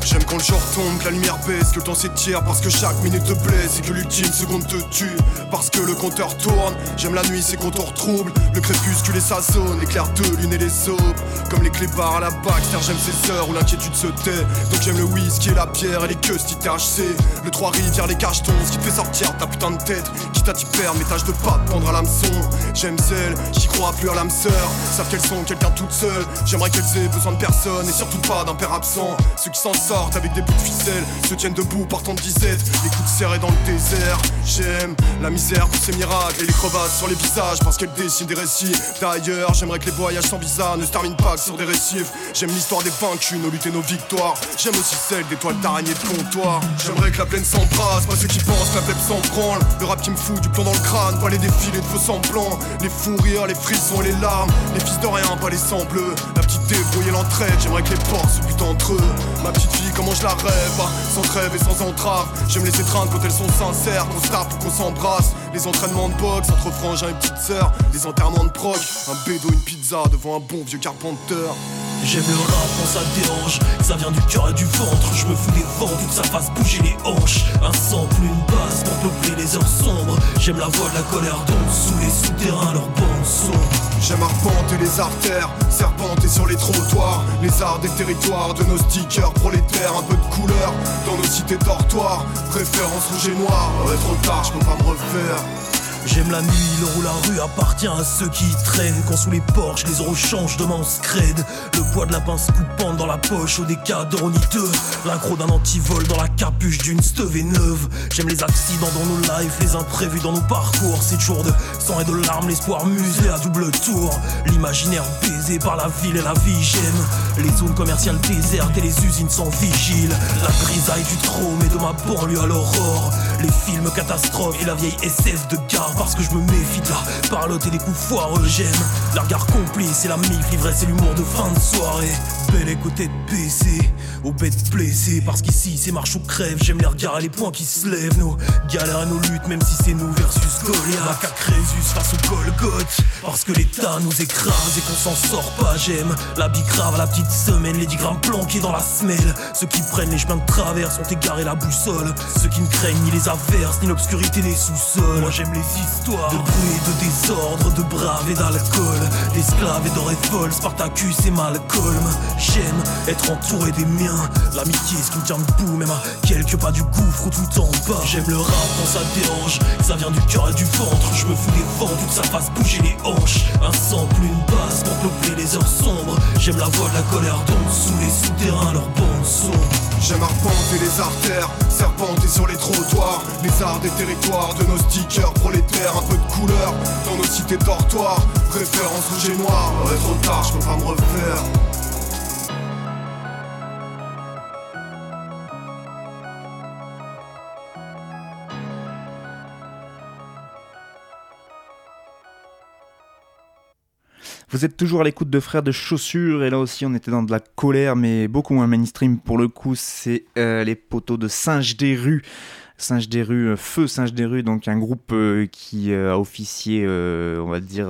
J'aime quand le jour tombe, que la lumière baisse, que le temps s'étire parce que chaque minute te blesse et que l'ultime seconde te tue. Parce que le compteur tourne, j'aime la nuit, ses contours troubles. Le crépuscule et sa zone, l'éclair de lune et les aubes. Comme les clébards à la Baxter, j'aime ses heures où l'inquiétude se tait. Donc j'aime le whisky et la pierre et les queues THC. Le trois rivières, les cachetons, ce qui te fait sortir ta putain de tête. Quitte à t'y perdre, mes tâches de pas prendre à l'hameçon. J'aime celles qui croient plus à l'âme sœur, savent qu'elles sont quelqu'un toute seule. J'aimerais qu'elles aient besoin de personne et surtout pas d'un père absent. Ceux qui s'en sortent avec des bouts de ficelle Se tiennent debout portant disette. Les coups serrés dans le désert J'aime la misère pour ces miracles Et les crevasses sur les visages parce qu'elles dessinent des récits. D'ailleurs j'aimerais que les voyages sans visa ne se terminent pas sur des récifs. J'aime l'histoire des vaincus, nos luttes et nos victoires. J'aime aussi celle des toiles d'araignée de comptoir. J'aimerais que la plaine s'embrasse, pas ceux qui pensent que la plèbe s'en branle. Le rap qui me fout du plomb dans le crâne, pas les défilés de faux semblants. Les fous rires, les frissons et les larmes. Les fils de rien, pas les sangs bleus. La petite débrouille traite, j'aimerais que les porcs se butent entre eux. Ma petite fille, comment je la rêve, sans trêve et sans entrave. J'aime les étreindre quand elles sont sincères, qu'on se tape ou qu'on s'embrasse. Les entraînements de boxe entre frangins et petite sœur, les enterrements de proc, un bédo, une pizza devant un bon vieux carpenteur. J'aime le rap quand ça dérange, ça vient du cœur et du ventre. Je me fous des vents pour que ça fasse bouger les hanches. Un sample, une basse pour peupler les heures sombres. J'aime la voix de la colère donc sous les souterrains, leur bon son. J'aime arpenter les artères, serpenter sur les trottoirs, les arts des territoires de nos stickers prolétaires, un peu de couleur dans nos cités dortoirs. Préférence rouge et noir, ouais, trop tard, je peux pas me refaire. J'aime la nuit, l'heure où la rue appartient à ceux qui traînent. Quand sous les porches, les euros changent de on scred. Le poids de la pince coupante dans la poche, au cas d'euroniteux. L'accro d'un antivol dans la capuche d'une steve neuve. J'aime les accidents dans nos lives, les imprévus dans nos parcours. C'est toujours de sang et de larmes, l'espoir muselé à double tour. L'imaginaire baisé par la ville et la vie, j'aime. Les zones commerciales désertes et les usines sans vigile. La grisaille du trône et de ma banlieue à l'aurore. Les films catastrophes et la vieille SF de gare parce que je me méfie de la parlotte et des coups foireux. J'aime la regard complice et la mif, l'ivresse et l'humour de fin de soirée. Belle écoutée de baissée, aux bêtes blessées. Parce qu'ici c'est marche ou crève. J'aime les regards et les points qui se lèvent. Nos galères et nos luttes, même si c'est nous versus Goliath. Macaque Crésus face au Golgoth. Parce que l'État nous écrase et qu'on s'en sort pas. J'aime la bicrave à la petite semaine. Les 10 grammes planqués dans la semelle. Ceux qui prennent les chemins de travers sont égarés la boussole. Ceux qui ne craignent ni les averses, ni l'obscurité des sous-sols. Moi j'aime les de bruit, de désordre, de brave et d'alcool. D'esclaves et d'or et folle, Spartacus et Malcolm. J'aime être entouré des miens. L'amitié, ce qui me tient debout, même à quelques pas du gouffre ou tout en bas. J'aime le rap quand ça dérange, ça vient du cœur et du ventre. Je me fous des vents que ça fasse bouger les hanches. Un sample, une basse pour les heures sombres. J'aime la voix de la colère donc sous les souterrains, leur bon son. J'aime arpenter les artères, serpenter sur les trottoirs, les arts des territoires de nos stickers prolétaires, un peu de couleur dans nos cités dortoirs. Préférence rouge et noir, ouais, trop tard, je peux pas me refaire. Vous êtes toujours à l'écoute de Frères de Chaussures et là aussi on était dans de la colère mais beaucoup moins mainstream pour le coup c'est euh, les poteaux de Singe des rues. Singe des rues, euh, Feu Singe des rues, donc un groupe euh, qui a officié on va dire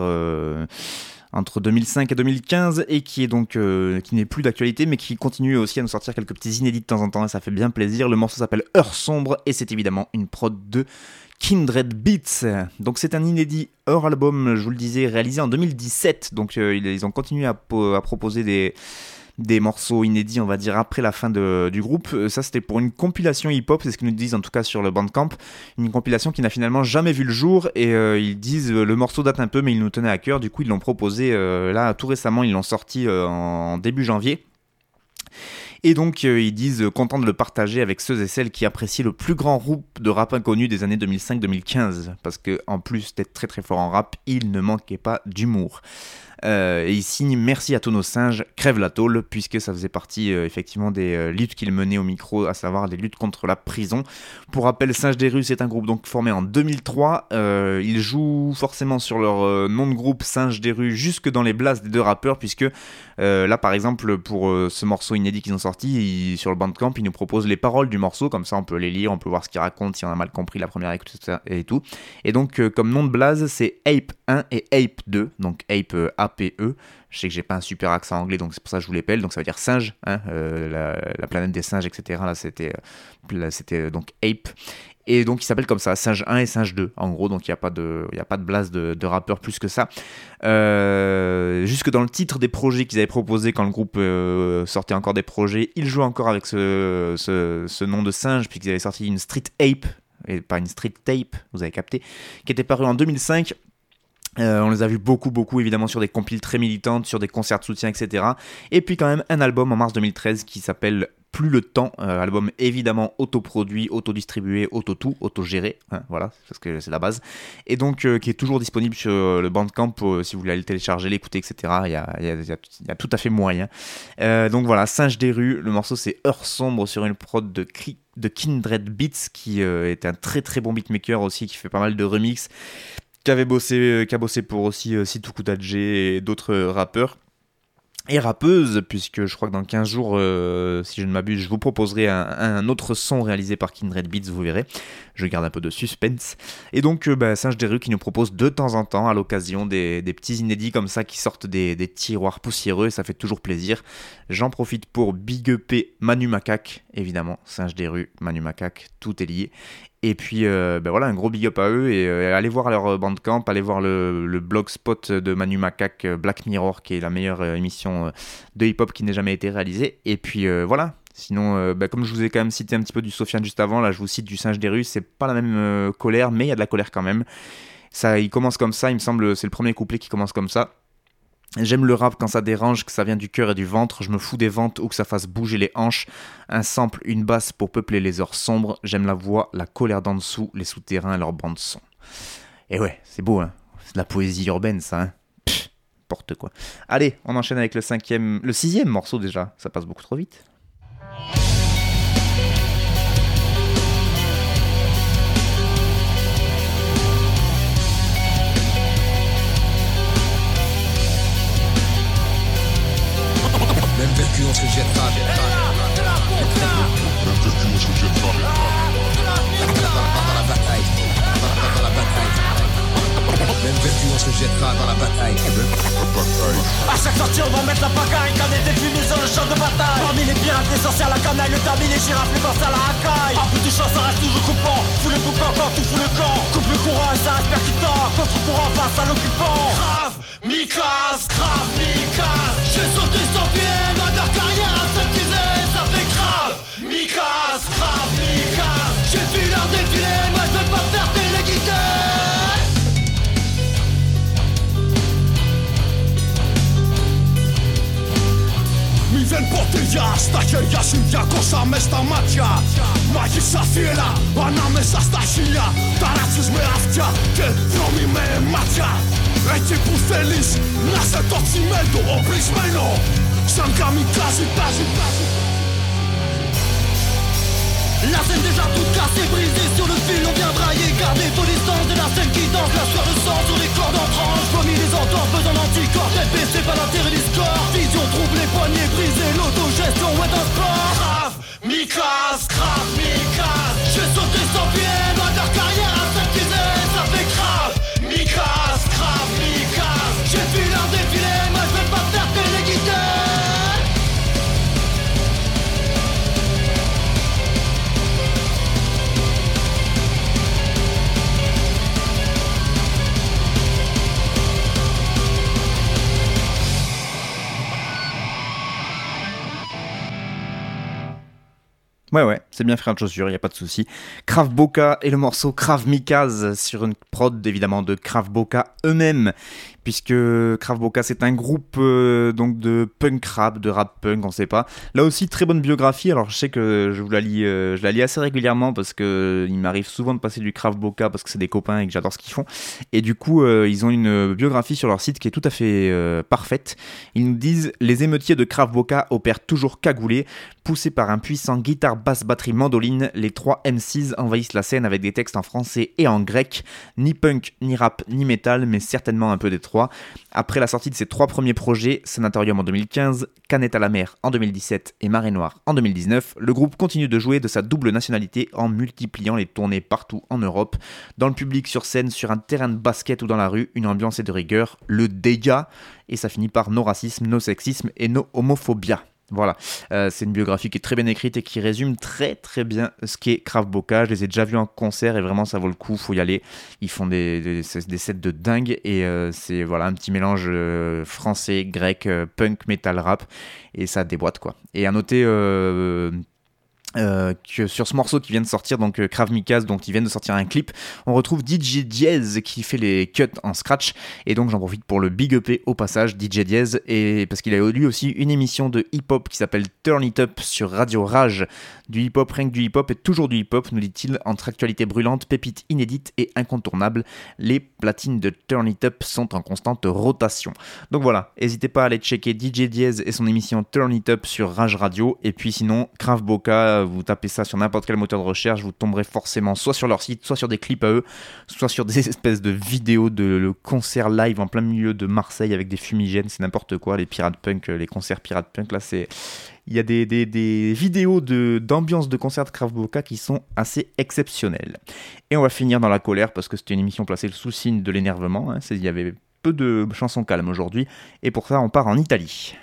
entre 2005 et 2015 et qui est donc qui n'est plus d'actualité mais qui continue aussi à nous sortir quelques petits inédits de temps en temps et ça fait bien plaisir. Le morceau s'appelle Heure sombre et c'est évidemment une prod de Kindred Beats. Donc c'est un inédit hors album, je vous le disais, réalisé en 2017. Donc euh, ils ont continué à, proposer des, morceaux inédits, on va dire, après la fin du groupe. Euh, ça, c'était pour une compilation hip-hop, c'est ce qu'ils nous disent en tout cas sur le Bandcamp. Une compilation qui n'a finalement jamais vu le jour. Et euh, ils disent, le morceau date un peu, mais ils nous tenaient à cœur. Du coup, ils l'ont proposé là tout récemment, ils l'ont sorti en début janvier. Et donc euh, ils disent euh, contents de le partager avec ceux et celles qui apprécient le plus grand groupe de rap inconnu des années 2005-2015. Parce que en plus d'être très très fort en rap, il ne manquait pas d'humour. Euh, et il signe Merci à tous nos singes, crève la tôle, puisque ça faisait partie euh, effectivement des euh, luttes qu'il menait au micro, à savoir les luttes contre la prison. Pour rappel, Singe des rues, c'est un groupe donc formé en 2003. ils jouent forcément sur leur nom de groupe Singe des rues jusque dans les blasts des deux rappeurs, puisque là par exemple pour ce morceau inédit qu'ils ont sorti, sur le bandcamp, ils nous proposent les paroles du morceau, comme ça on peut les lire, on peut voir ce qu'ils racontent, si on a mal compris la première écoute et tout. Et donc comme nom de blase, c'est Ape 1 et Ape 2, donc Ape A APE. Je sais que j'ai pas un super accent anglais, donc c'est pour ça que je vous l'appelle. Donc ça veut dire singe, hein, euh, la, planète des singes, etc. Là, c'était, euh, euh, donc Ape. Et donc il s'appelle comme ça, Singe 1 et Singe 2, en gros, donc il n'y a pas de, il a pas de blase de, rappeur plus que ça. jusque dans le titre des projets qu'ils avaient proposés quand le groupe sortait encore des projets, ils jouaient encore avec ce nom de singe, puisqu'ils avaient sorti une Street Ape, et pas une Street Tape, vous avez capté, qui était paru en 2005 euh, on les a vus beaucoup, beaucoup évidemment sur des compiles très militantes, sur des concerts de soutien, etc. Et puis quand même un album en mars 2013 qui s'appelle Plus le temps, euh, album évidemment autoproduit, autodistribué, auto-tout, auto-géré, hein, voilà, parce que c'est la base. Et donc euh, qui est toujours disponible sur le Bandcamp si vous voulez aller le télécharger, l'écouter, etc. Il y, a, tout à fait moyen. donc voilà, Singe des rues, le morceau c'est Heure sombre sur une prod de de Kindred Beats qui est un très très bon beatmaker aussi qui fait pas mal de remix qui avait bossé, euh, a bossé pour aussi euh, Sitou et d'autres euh, rappeurs. et rappeuse, puisque je crois que dans 15 jours, si je ne m'abuse, je vous proposerai un, autre son réalisé par Kindred Beats, vous verrez. Je garde un peu de suspense. Et donc, bah, Singe des rues qui nous propose de temps en temps, à l'occasion, des, petits inédits comme ça qui sortent des, tiroirs poussiéreux, et ça fait toujours plaisir. J'en profite pour big up Manu Macaque, évidemment. Singe des rues, Manu Macaque, tout est lié. Et puis, euh, ben voilà, un gros big up à eux. Et euh, allez voir leur bandcamp, allez voir le, le blogspot de Manu Macaque, euh, Black Mirror, qui est la meilleure émission de hip-hop qui n'ait jamais été réalisée. Et puis voilà. Sinon, ben, comme je vous ai quand même cité un petit peu du Sofiane juste avant, là je vous cite du Singe des rues, c'est pas la même colère, mais il y a de la colère quand même. Ça, il commence comme ça, il me semble, c'est le premier couplet qui commence comme ça. J'aime le rap quand ça dérange, que ça vient du cœur et du ventre. Je me fous des ventes ou que ça fasse bouger les hanches. Un sample, une basse pour peupler les heures sombres. J'aime la voix, la colère d'en dessous, les souterrains et leurs bandes son. Et ouais, c'est beau, hein. C'est de la poésie urbaine, ça, hein. porte quoi. Allez, on enchaîne avec le cinquième, le sixième morceau déjà. Ça passe beaucoup trop vite. On se jettera. On se jettera. Dans la bataille. Dans la bataille. Même vécu, on se jettera dans la bataille. A chaque sortie, on va mettre la pagaille. Quand des fumis sur le champ de bataille. Parmi les pirates, les sorcières, la canaille, le tamis, les girafes, les à la racaille. Un peu de chance, ça reste toujours coupant. Fous le boucan quand tout fout le camp. Coupe le courant, ça reste percutant. Contre-courant face à l'occupant. Grave, Mikaz, grave, Mikaz. J'ai sauté sans pied, συν 200 μες στα μάτια Μάγισσα θύρα ανάμεσα στα χίλια Ταράτσες με αυτιά και δρόμοι με μάτια Εκεί που θέλεις να σε το τσιμέντο οπλισμένο Σαν καμικάζι πάζι. τάζει, τάζει. La scène déjà toute cassée, brisée sur le fil, on vient brailler Garder vos distances de la scène qui danse. La sueur de sang sur les cordes entranges Vomis les ententes, faisant l'anticorps. Tête baissée par l'intérêt du score Vision troublée, poignets brisés L'autogestion est un sport. Grave, Mikaz, grave, Mikaz J'ai sauté sans pied, de carrière Ouais, ouais, c'est bien frère de chaussures, il a pas de souci. Krav Boka et le morceau Krav Mikaz sur une prod évidemment de Krav Boka eux-mêmes puisque Krav Boka c'est un groupe euh, donc de punk rap, de rap punk, on sait pas. Là aussi très bonne biographie. Alors je sais que je vous la lis, euh, je la lis assez régulièrement parce que il m'arrive souvent de passer du Krav Boka parce que c'est des copains et que j'adore ce qu'ils font. Et du coup euh, ils ont une biographie sur leur site qui est tout à fait parfaite. Ils nous disent les émeutiers de Krav Boka opèrent toujours cagoulés, poussés par un puissant guitare, basse, batterie, mandoline. Les trois MCs envahissent la scène avec des textes en français et en grec, ni punk, ni rap, ni metal, mais certainement un peu des trois. Après la sortie de ses trois premiers projets, Sanatorium en 2015, Canette à la mer en 2017 et Marée Noire en 2019, le groupe continue de jouer de sa double nationalité en multipliant les tournées partout en Europe, dans le public, sur scène, sur un terrain de basket ou dans la rue, une ambiance et de rigueur, le dégât, et ça finit par nos racismes, nos sexismes et nos homophobias. Voilà, euh, c'est une biographie qui est très bien écrite et qui résume très très bien ce qu'est Krav Boka. Je les ai déjà vus en concert et vraiment ça vaut le coup, faut y aller. Ils font des, des, sets de dingue et euh, c'est voilà un petit mélange euh, français, grec, punk, metal, rap et ça déboîte quoi. Et à noter euh, que sur ce morceau qui vient de sortir, donc euh, Krav dont ils viennent de sortir un clip, on retrouve DJ Diaz qui fait les cuts en scratch, et donc j'en profite pour le big up au passage, DJ Diaz, et parce qu'il a eu aussi une émission de hip-hop qui s'appelle Turn It Up sur Radio Rage, du hip-hop, rien que du hip-hop et toujours du hip-hop, nous dit-il, entre actualité brûlante, pépites inédites et incontournables, les platines de Turn It Up sont en constante rotation. Donc voilà, n'hésitez pas à aller checker DJ Diaz et son émission Turn It Up sur Rage Radio, et puis sinon, Krav Boka, vous tapez ça sur n'importe quel moteur de recherche, vous tomberez forcément soit sur leur site, soit sur des clips à eux, soit sur des espèces de vidéos de le concert live en plein milieu de Marseille avec des fumigènes, c'est n'importe quoi, les pirates punk, les concerts pirates punk, là c'est... Il y a des, vidéos d'ambiance de, concert de qui sont assez exceptionnelles. Et on va finir dans la colère parce que c'était une émission placée sous signe de l'énervement. Hein. Il y avait peu de chansons calmes aujourd'hui. Et pour ça, on part en Italie.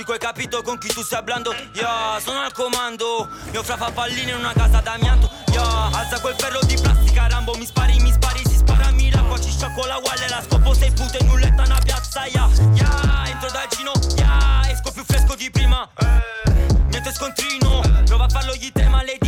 Chico hai capito con chi tu stai hablando? Yeah, sono al comando. Mio fra fa palline in una casa d'amianto. Yeah, alza quel ferro di plastica Rambo. Mi spari, mi spari, si spara a Milano Qua ci sciacco la gualla e la scopo. Sei puto in nulletta una piazza Yeah, yeah, entro dal gino Yeah, esco più fresco di prima. Eh, Niente scontrino. Prova a farlo gli tema, le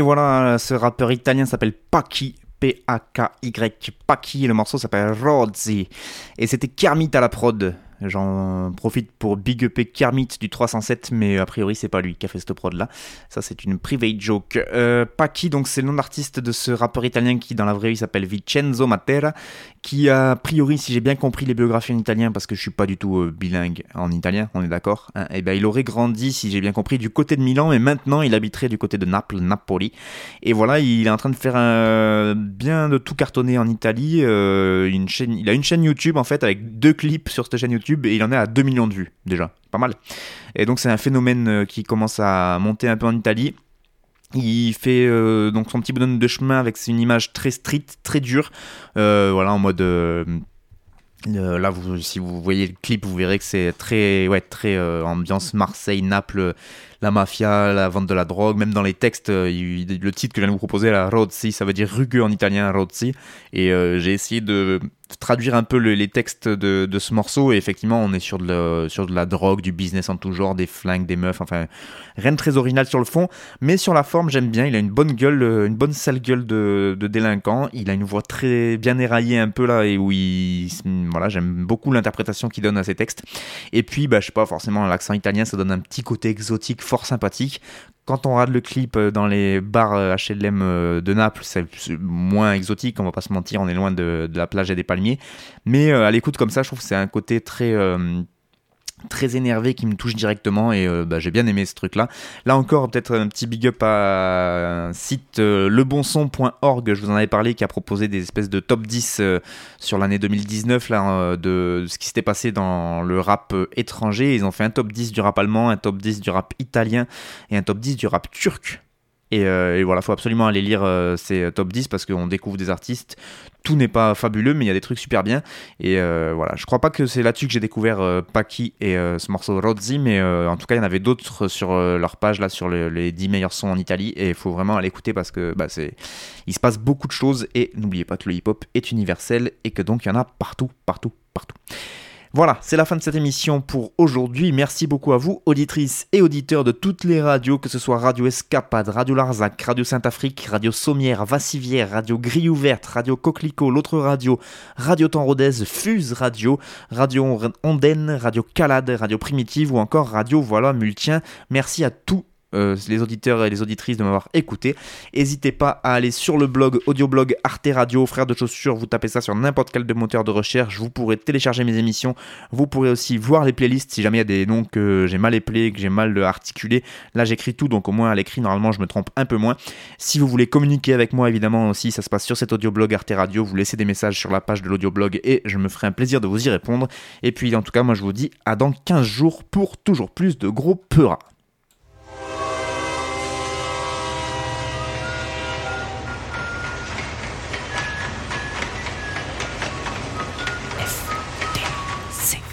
Et voilà, ce rappeur italien s'appelle Paki. P-A-K-Y, Paki, le morceau s'appelle Rozzi. Et c'était Kermit à la prod. J'en profite pour big up Kermit du 307, mais a priori c'est pas lui qui a fait cette prod là. Ça c'est une private joke. Euh, donc c'est le nom d'artiste de ce rappeur italien qui dans la vraie vie s'appelle Vincenzo Matera, qui a priori, si j'ai bien compris les biographies en italien, parce que je suis pas du tout euh, bilingue en italien, on est d'accord, et hein, eh ben il aurait grandi, si j'ai bien compris, du côté de Milan, mais maintenant il habiterait du côté de Naples, Napoli. Et voilà, il est en train de faire un, bien de tout cartonner en Italie. Euh, il a une chaîne YouTube en fait avec deux clips sur cette chaîne YouTube et il en est à 2 millions de vues déjà, pas mal. Et donc c'est un phénomène euh, qui commence à monter un peu en Italie. Il fait euh, donc son petit bonhomme de chemin avec une image très street, très dure, euh, voilà en mode là, si vous voyez le clip, vous verrez que c'est très, ouais, très ambiance Marseille, Naples, la mafia, la vente de la drogue. Même dans les textes, le titre que je viens de vous proposer, la Rozzi, ça veut dire rugueux en italien, Rozzi. Et j'ai essayé de traduire un peu les textes de, ce morceau. Et effectivement, on est sur de, la drogue, du business en tout genre, des flingues, des meufs, enfin, rien de très original sur le fond. Mais sur la forme, j'aime bien. Il a une bonne gueule, euh, une bonne sale gueule de, de délinquant. Il a une voix très bien éraillée un peu là, et où il, voilà, j'aime beaucoup l'interprétation qu'il donne à ses textes. Et puis, bah, je sais pas, forcément, l'accent italien, ça donne un petit côté exotique, fort sympathique quand on regarde le clip euh, dans les bars HLM euh, de Naples, c'est moins exotique, on va pas se mentir, on est loin de, de la plage et des palmiers. Mais à l'écoute comme ça, je trouve que c'est un côté très très énervé qui me touche directement et euh, bah, j'ai bien aimé ce truc là là encore peut-être un petit big up à un site euh, lebonson.org je vous en avais parlé qui a proposé des espèces de top 10 euh, sur l'année 2019 là de ce qui s'était passé dans le rap étranger. Ils ont fait un top 10 du rap allemand un top 10 du rap italien et un top 10 du rap turc. Et, euh, voilà, faut absolument aller lire ces top 10 parce qu'on découvre des artistes. Tout n'est pas fabuleux, mais il y a des trucs super bien. Et euh, voilà, je crois pas que c'est là-dessus que j'ai découvert euh, Paki et ce morceau Rozzi, mais en tout cas, il y en avait d'autres sur leur page là, sur les 10 meilleurs sons en Italie. Et il faut vraiment aller écouter parce que bah, il se passe beaucoup de choses. Et n'oubliez pas que le hip-hop est universel et que donc il y en a partout, partout, partout. Voilà, c'est la fin de cette émission pour aujourd'hui. Merci beaucoup à vous, auditrices et auditeurs de toutes les radios, que ce soit Radio Escapade, Radio Larzac, Radio Saint-Afrique, Radio Sommière, Vassivière, Radio Grille Ouverte, Radio Coquelicot, l'autre radio, Radio Temps Rodez, Fuse Radio, Radio Ondaine, Radio Calade, Radio Primitive ou encore Radio Voilà Multien. Merci à tous euh, les auditeurs et les auditrices de m'avoir écouté. N'hésitez pas à aller sur le blog, audioblog Arte Radio, frère de chaussures, vous tapez ça sur n'importe quel moteur de recherche, vous pourrez télécharger mes émissions, vous pourrez aussi voir les playlists si jamais il y a des noms que j'ai mal épelés, que j'ai mal articulés. Là j'écris tout, donc au moins à l'écrit, normalement je me trompe un peu moins. Si vous voulez communiquer avec moi, évidemment aussi, ça se passe sur cet audioblog Arte Radio, vous laissez des messages sur la page de l'audioblog et je me ferai un plaisir de vous y répondre. Et puis en tout cas, moi je vous dis à dans 15 jours pour toujours plus de gros peuras.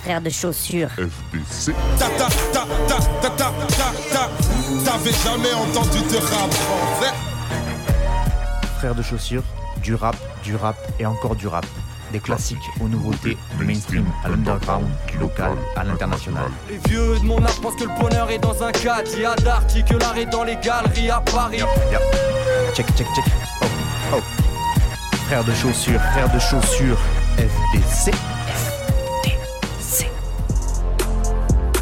Frère de chaussures. FBC. Ta ta ta ta ta ta ta ta. T'avais jamais entendu de rap français Frère de chaussures, du rap, du rap et encore du rap. Des classiques aux nouveautés, du mainstream à l'underground, du local à l'international. Les vieux de mon âge pensent que le bonheur est dans un cadre. Il y a d'articles l'art est dans les galeries à Paris. Check, check, check. Oh, oh. Frère de chaussures, frère de chaussures,